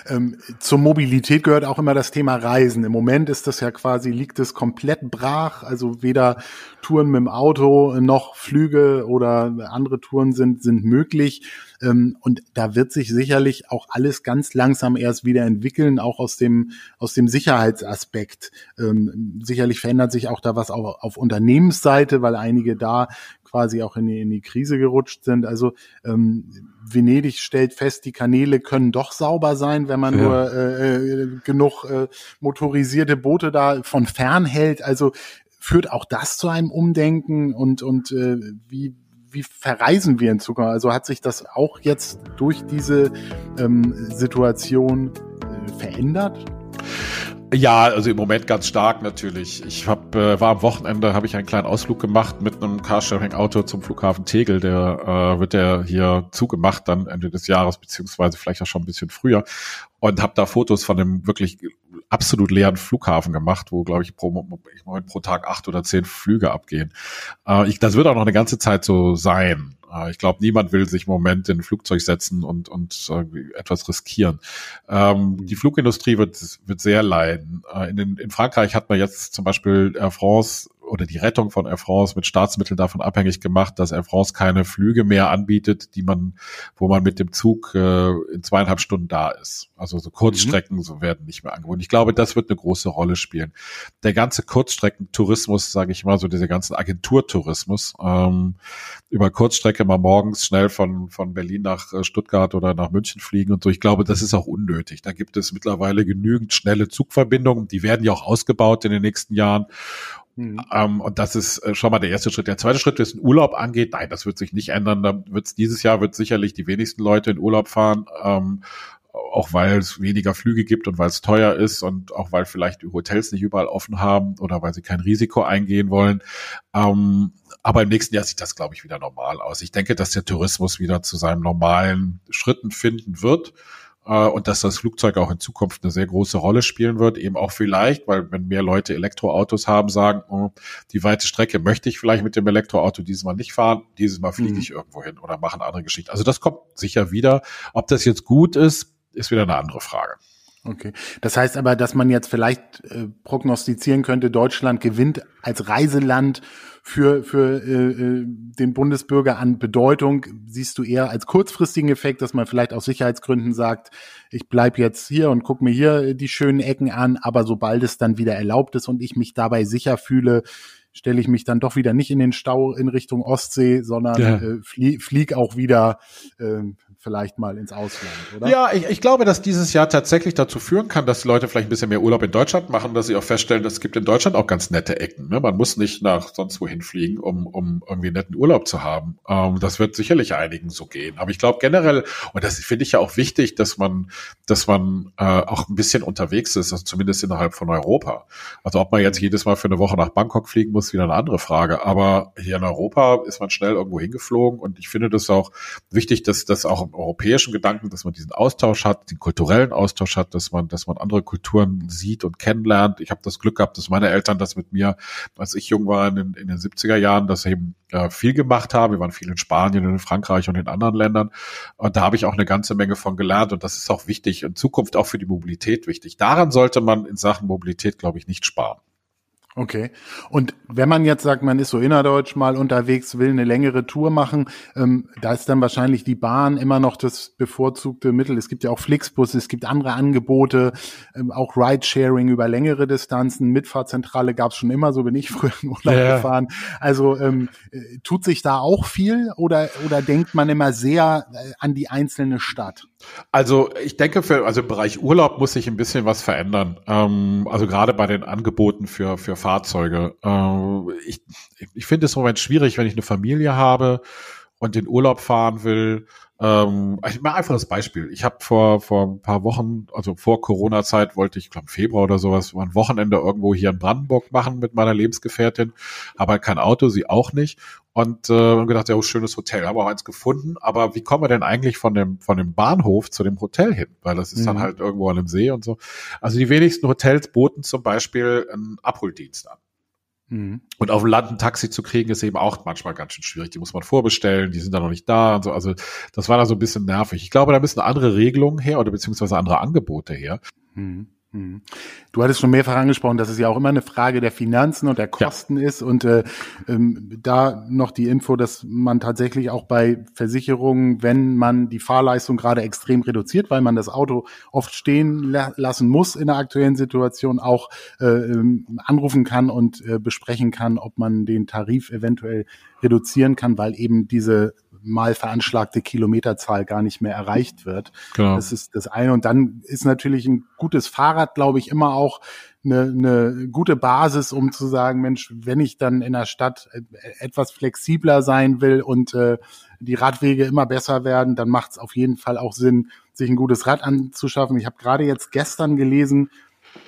Ähm, zur Mobilität gehört auch immer das Thema Reisen. Im Moment ist das ja quasi, liegt es komplett brach. Also weder Touren mit dem Auto noch Flüge oder andere Touren sind, sind möglich. Ähm, und da wird sich sicherlich auch alles ganz langsam erst wieder entwickeln, auch aus dem, aus dem Sicherheitsaspekt. Ähm, sicherlich verändert sich auch da was auch auf Unternehmensseite, weil einige da quasi auch in die, in die Krise gerutscht sind. Also ähm, Venedig stellt fest, die Kanäle können doch sauber sein, wenn man ja. nur äh, äh, genug äh, motorisierte Boote da von fern hält. Also führt auch das zu einem Umdenken und und äh, wie wie verreisen wir in Zukunft? Also hat sich das auch jetzt durch diese ähm, Situation äh, verändert? Ja, also im Moment ganz stark natürlich. Ich hab, äh, war am Wochenende, habe ich einen kleinen Ausflug gemacht mit einem Carsharing-Auto zum Flughafen Tegel. Der äh, wird der hier zugemacht dann Ende des Jahres beziehungsweise vielleicht auch schon ein bisschen früher und habe da Fotos von einem wirklich absolut leeren Flughafen gemacht, wo glaube ich pro, ich mein, pro Tag acht oder zehn Flüge abgehen. Äh, ich, das wird auch noch eine ganze Zeit so sein. Äh, ich glaube, niemand will sich im Moment in ein Flugzeug setzen und, und äh, etwas riskieren. Ähm, die Flugindustrie wird, wird sehr leiden. Äh, in, in Frankreich hat man jetzt zum Beispiel Air France oder die Rettung von Air France mit Staatsmitteln davon abhängig gemacht, dass Air France keine Flüge mehr anbietet, die man, wo man mit dem Zug äh, in zweieinhalb Stunden da ist. Also so Kurzstrecken mhm. so werden nicht mehr angeboten. Ich glaube, das wird eine große Rolle spielen. Der ganze Kurzstreckentourismus, sage ich mal, so dieser ganzen Agenturtourismus, ähm, über Kurzstrecke mal morgens schnell von, von Berlin nach äh, Stuttgart oder nach München fliegen und so. Ich glaube, das ist auch unnötig. Da gibt es mittlerweile genügend schnelle Zugverbindungen. Die werden ja auch ausgebaut in den nächsten Jahren. Mhm. Ähm, und das ist äh, schon mal der erste Schritt. Der zweite Schritt, was den Urlaub angeht, nein, das wird sich nicht ändern. Da wird's, dieses Jahr wird sicherlich die wenigsten Leute in Urlaub fahren. Ähm, auch weil es weniger Flüge gibt und weil es teuer ist und auch weil vielleicht die Hotels nicht überall offen haben oder weil sie kein Risiko eingehen wollen. Ähm, aber im nächsten Jahr sieht das, glaube ich, wieder normal aus. Ich denke, dass der Tourismus wieder zu seinen normalen Schritten finden wird äh, und dass das Flugzeug auch in Zukunft eine sehr große Rolle spielen wird, eben auch vielleicht, weil wenn mehr Leute Elektroautos haben, sagen, oh, die weite Strecke möchte ich vielleicht mit dem Elektroauto dieses Mal nicht fahren, dieses Mal fliege mhm. ich irgendwo hin oder mache eine andere Geschichte. Also das kommt sicher wieder. Ob das jetzt gut ist, ist wieder eine andere Frage. Okay. Das heißt aber, dass man jetzt vielleicht äh, prognostizieren könnte, Deutschland gewinnt als Reiseland für, für äh, äh, den Bundesbürger an Bedeutung. Siehst du eher als kurzfristigen Effekt, dass man vielleicht aus Sicherheitsgründen sagt, ich bleib jetzt hier und guck mir hier die schönen Ecken an, aber sobald es dann wieder erlaubt ist und ich mich dabei sicher fühle, stelle ich mich dann doch wieder nicht in den Stau in Richtung Ostsee, sondern ja. äh, flie flieg auch wieder äh, vielleicht mal ins Ausland, oder? Ja, ich, ich glaube, dass dieses Jahr tatsächlich dazu führen kann, dass die Leute vielleicht ein bisschen mehr Urlaub in Deutschland machen, dass sie auch feststellen, es gibt in Deutschland auch ganz nette Ecken. Ne? Man muss nicht nach sonst wohin fliegen, um, um irgendwie einen netten Urlaub zu haben. Ähm, das wird sicherlich einigen so gehen. Aber ich glaube generell, und das finde ich ja auch wichtig, dass man, dass man äh, auch ein bisschen unterwegs ist, also zumindest innerhalb von Europa. Also ob man jetzt jedes Mal für eine Woche nach Bangkok fliegen muss, wieder eine andere Frage. Aber hier in Europa ist man schnell irgendwo hingeflogen und ich finde das auch wichtig, dass das auch europäischen Gedanken, dass man diesen Austausch hat, den kulturellen Austausch hat, dass man, dass man andere Kulturen sieht und kennenlernt. Ich habe das Glück gehabt, dass meine Eltern das mit mir, als ich jung war in, in den 70er Jahren, das eben äh, viel gemacht haben. Wir waren viel in Spanien und in Frankreich und in anderen Ländern. Und da habe ich auch eine ganze Menge von gelernt. Und das ist auch wichtig, in Zukunft auch für die Mobilität wichtig. Daran sollte man in Sachen Mobilität, glaube ich, nicht sparen. Okay. Und wenn man jetzt sagt, man ist so innerdeutsch mal unterwegs, will eine längere Tour machen, ähm, da ist dann wahrscheinlich die Bahn immer noch das bevorzugte Mittel. Es gibt ja auch Flixbus, es gibt andere Angebote, ähm, auch Ridesharing über längere Distanzen. Mitfahrzentrale gab es schon immer, so bin ich früher in Urlaub ja. gefahren. Also ähm, äh, tut sich da auch viel oder, oder denkt man immer sehr äh, an die einzelne Stadt? Also ich denke, für, also im Bereich Urlaub muss sich ein bisschen was verändern. Ähm, also gerade bei den Angeboten für, für Fahrzeuge. Äh, ich ich finde es im Moment schwierig, wenn ich eine Familie habe und in Urlaub fahren will, Ähm, ich mache einfach das Beispiel. Ich habe vor vor ein paar Wochen, also vor Corona-Zeit, wollte ich, glaube Februar oder sowas, mal ein Wochenende irgendwo hier in Brandenburg machen mit meiner Lebensgefährtin. Habe halt kein Auto, sie auch nicht. Und äh, gedacht, ja, oh, schönes Hotel, haben auch eins gefunden. Aber wie kommen wir denn eigentlich von dem von dem Bahnhof zu dem Hotel hin? Weil das ist mhm. dann halt irgendwo an dem See und so. Also die wenigsten Hotels boten zum Beispiel einen Abholdienst an. Mhm. Und auf dem Land ein Taxi zu kriegen, ist eben auch manchmal ganz schön schwierig. Die muss man vorbestellen, die sind da noch nicht da und so. Also das war da so ein bisschen nervig. Ich glaube, da müssen andere Regelungen her oder beziehungsweise andere Angebote her. Mhm. Mhm. Du hattest schon mehrfach angesprochen, dass es ja auch immer eine Frage der Finanzen und der Kosten ja. ist und äh, ähm, da noch die Info, dass man tatsächlich auch bei Versicherungen, wenn man die Fahrleistung gerade extrem reduziert, weil man das Auto oft stehen la lassen muss in der aktuellen Situation, auch äh, ähm, anrufen kann und äh, besprechen kann, ob man den Tarif eventuell reduzieren kann, weil eben diese mal veranschlagte Kilometerzahl gar nicht mehr erreicht wird. Genau. Das ist das eine. Und dann ist natürlich ein gutes Fahrrad, glaube ich, immer auch eine, eine gute Basis, um zu sagen, Mensch, wenn ich dann in der Stadt etwas flexibler sein will und äh, die Radwege immer besser werden, dann macht es auf jeden Fall auch Sinn, sich ein gutes Rad anzuschaffen. Ich habe gerade jetzt gestern gelesen,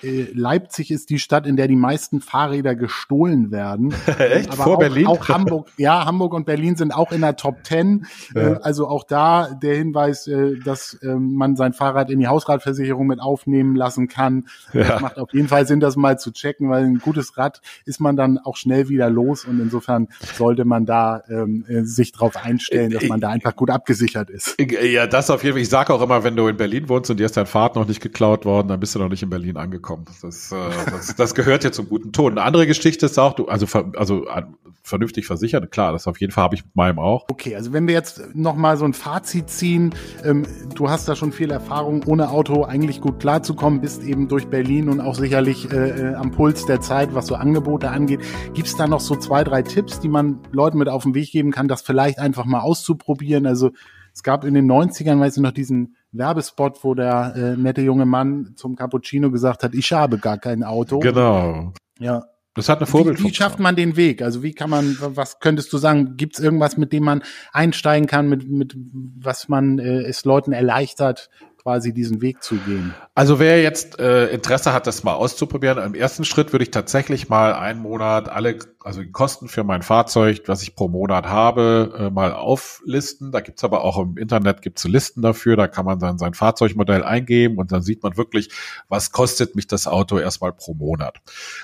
äh, Leipzig ist die Stadt, in der die meisten Fahrräder gestohlen werden. Echt? Aber Vor auch, Berlin? Auch Hamburg, ja, Hamburg und Berlin sind auch in der Top Ten. Ja. Äh, also auch da der Hinweis, äh, dass ähm, man sein Fahrrad in die Hausradversicherung mit aufnehmen lassen kann. Ja. Das macht auf jeden Fall Sinn, das mal zu checken, weil ein gutes Rad ist man dann auch schnell wieder los und insofern sollte man da ähm, sich darauf einstellen, dass man da einfach gut abgesichert ist. Ja, das auf jeden Fall. Ich sage auch immer, wenn du in Berlin wohnst und dir ist dein Fahrrad noch nicht geklaut worden, dann bist du noch nicht in Berlin angekommen angekommen. Das, äh, das, das gehört ja zum guten Ton. Eine andere Geschichte ist auch, du, also, also äh, vernünftig versichert, klar, das auf jeden Fall habe ich mit meinem auch. Okay, also wenn wir jetzt nochmal so ein Fazit ziehen, ähm, du hast da schon viel Erfahrung, ohne Auto eigentlich gut klarzukommen, bist eben durch Berlin und auch sicherlich äh, äh am Puls der Zeit, was so Angebote angeht. Gibt es da noch so zwei, drei Tipps, die man Leuten mit auf den Weg geben kann, das vielleicht einfach mal auszuprobieren? Also es gab in den 90ern, weiß ich noch, diesen Werbespot, wo der äh, nette junge Mann zum Cappuccino gesagt hat, ich habe gar kein Auto. Genau. Ja. Das hat eine Vorbild. Wie, wie schafft man den Weg? Also wie kann man, was könntest du sagen? Gibt es irgendwas, mit dem man einsteigen kann, mit, mit was man äh, es Leuten erleichtert, quasi diesen Weg zu gehen. Also wer jetzt äh, Interesse hat, das mal auszuprobieren, im ersten Schritt würde ich tatsächlich mal einen Monat alle, also die Kosten für mein Fahrzeug, was ich pro Monat habe, äh, mal auflisten. Da gibt's aber auch im Internet gibt's Listen dafür, da kann man dann sein Fahrzeugmodell eingeben und dann sieht man wirklich, was kostet mich das Auto erstmal pro Monat.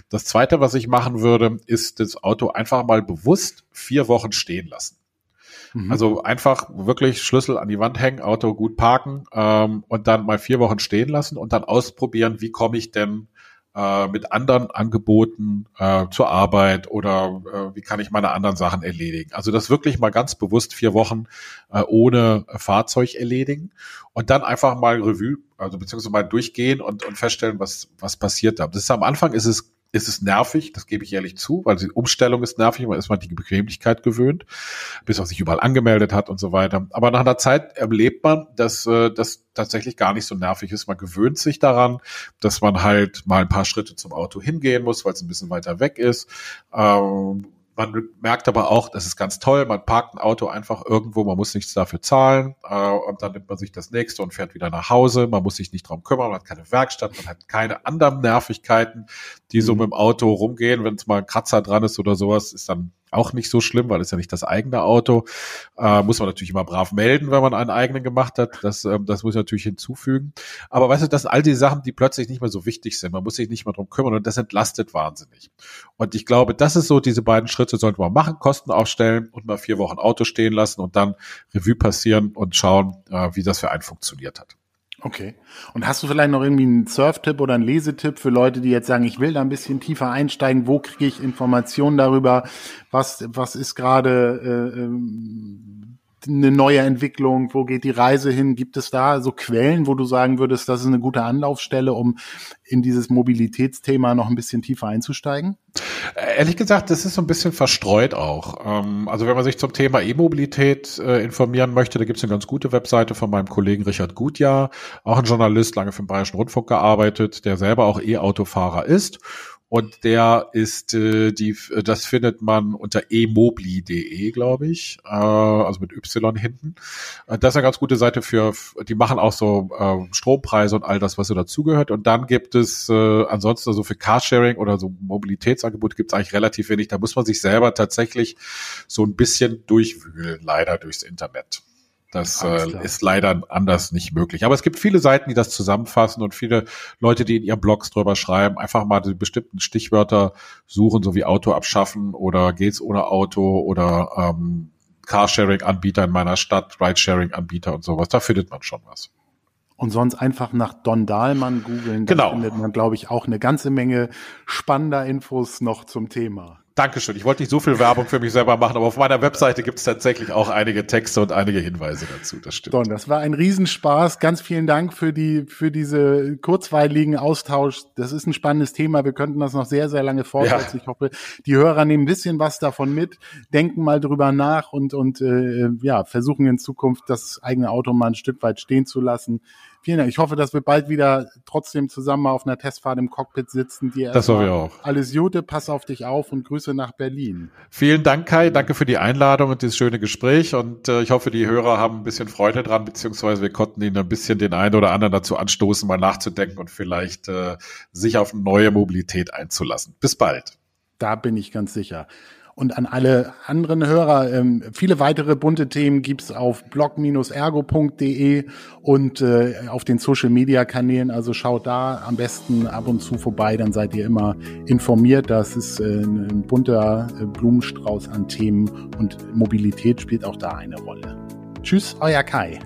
Das zweite, was ich machen würde, ist das Auto einfach mal bewusst vier Wochen stehen lassen. Mhm. Also einfach wirklich Schlüssel an die Wand hängen, Auto gut parken ähm, und dann mal vier Wochen stehen lassen und dann ausprobieren, wie komme ich denn äh, mit anderen Angeboten äh, zur Arbeit oder äh, wie kann ich meine anderen Sachen erledigen. Also das wirklich mal ganz bewusst vier Wochen äh, ohne Fahrzeug erledigen und dann einfach mal Revue, also beziehungsweise mal durchgehen und, und feststellen, was, was passiert da. Das ist am Anfang ist es ist es nervig, das gebe ich ehrlich zu, weil die Umstellung ist nervig, man ist mal die Bequemlichkeit gewöhnt, bis man sich überall angemeldet hat und so weiter. Aber nach einer Zeit erlebt man, dass äh, das tatsächlich gar nicht so nervig ist. Man gewöhnt sich daran, dass man halt mal ein paar Schritte zum Auto hingehen muss, weil es ein bisschen weiter weg ist. Ähm, man merkt aber auch, das ist ganz toll, man parkt ein Auto einfach irgendwo, man muss nichts dafür zahlen äh, und dann nimmt man sich das nächste und fährt wieder nach Hause. Man muss sich nicht drum kümmern, man hat keine Werkstatt, man hat keine anderen Nervigkeiten, die so mhm. mit dem Auto rumgehen. Wenn es mal ein Kratzer dran ist oder sowas, ist dann auch nicht so schlimm, weil es ja nicht das eigene Auto. Äh, muss man natürlich immer brav melden, wenn man einen eigenen gemacht hat. Das, ähm, das muss ich natürlich hinzufügen. Aber weißt du, das sind all die Sachen, die plötzlich nicht mehr so wichtig sind. Man muss sich nicht mehr drum kümmern und das entlastet wahnsinnig. Und ich glaube, das ist so, diese beiden Schritte sollten wir machen, Kosten aufstellen und mal vier Wochen Auto stehen lassen und dann Revue passieren und schauen, äh, wie das für einen funktioniert hat. Okay. Und hast du vielleicht noch irgendwie einen Surf-Tipp oder einen Lesetipp für Leute, die jetzt sagen, ich will da ein bisschen tiefer einsteigen, wo kriege ich Informationen darüber, was, was ist gerade äh, ähm, eine neue Entwicklung? Wo geht die Reise hin? Gibt es da so Quellen, wo du sagen würdest, das ist eine gute Anlaufstelle, um in dieses Mobilitätsthema noch ein bisschen tiefer einzusteigen? Ehrlich gesagt, das ist so ein bisschen verstreut auch. Ähm, also wenn man sich zum Thema E-Mobilität äh, informieren möchte, da gibt es eine ganz gute Webseite von meinem Kollegen Richard Gutjahr, auch ein Journalist, lange für den Bayerischen Rundfunk gearbeitet, der selber auch E-Autofahrer ist und der ist äh, die, das findet man unter emobli.de, glaube ich, äh, also mit Y hinten. Äh, das ist eine ganz gute Seite für, die machen auch so äh, Strompreise und all das, was so dazugehört. Und dann gibt es äh, ansonsten so für Carsharing oder so Mobilitätsangebote gibt es eigentlich relativ wenig. Da muss man sich selber tatsächlich so ein bisschen durchwühlen, leider durchs Internet. Das äh, ist leider anders nicht möglich. Aber es gibt viele Seiten, die das zusammenfassen und viele Leute, die in ihren Blogs drüber schreiben, einfach mal die bestimmten Stichwörter suchen, so wie Auto abschaffen oder geht's ohne Auto oder ähm, Carsharing-Anbieter in meiner Stadt, Ridesharing-Anbieter und sowas. Da findet man schon was. Und sonst einfach nach Don Dahlmann googeln. Da genau. findet man, glaube ich, auch eine ganze Menge spannender Infos noch zum Thema. Dankeschön. Ich wollte nicht so viel Werbung für mich selber machen, aber auf meiner Webseite gibt es tatsächlich auch einige Texte und einige Hinweise dazu. Das stimmt. Don, das war ein Riesenspaß. Ganz vielen Dank für die, für diese kurzweiligen Austausch. Das ist ein spannendes Thema. Wir könnten das noch sehr, sehr lange fortsetzen. Ja. Ich hoffe, die Hörer nehmen ein bisschen was davon mit, denken mal drüber nach und, und äh, ja, versuchen in Zukunft das eigene Auto mal ein Stück weit stehen zu lassen. Vielen Dank. Ich hoffe, dass wir bald wieder trotzdem zusammen auf einer Testfahrt im Cockpit sitzen. Dir das hoffe ich auch. Alles Gute, pass auf dich auf und Grüße nach Berlin. Vielen Dank, Kai. Danke für die Einladung und dieses schöne Gespräch. Und äh, ich hoffe, die Hörer haben ein bisschen Freude dran, beziehungsweise wir konnten ihnen ein bisschen den einen oder anderen dazu anstoßen, mal nachzudenken und vielleicht äh, sich auf neue Mobilität einzulassen. Bis bald. Da bin ich ganz sicher. Und an alle anderen Hörer, ähm, viele weitere bunte Themen gibt's auf blog-ergo.de und äh, auf den Social-Media-Kanälen. Also schaut da am besten ab und zu vorbei, dann seid ihr immer informiert. Das ist äh, ein bunter äh, Blumenstrauß an Themen und Mobilität spielt auch da eine Rolle. Tschüss, euer Kai.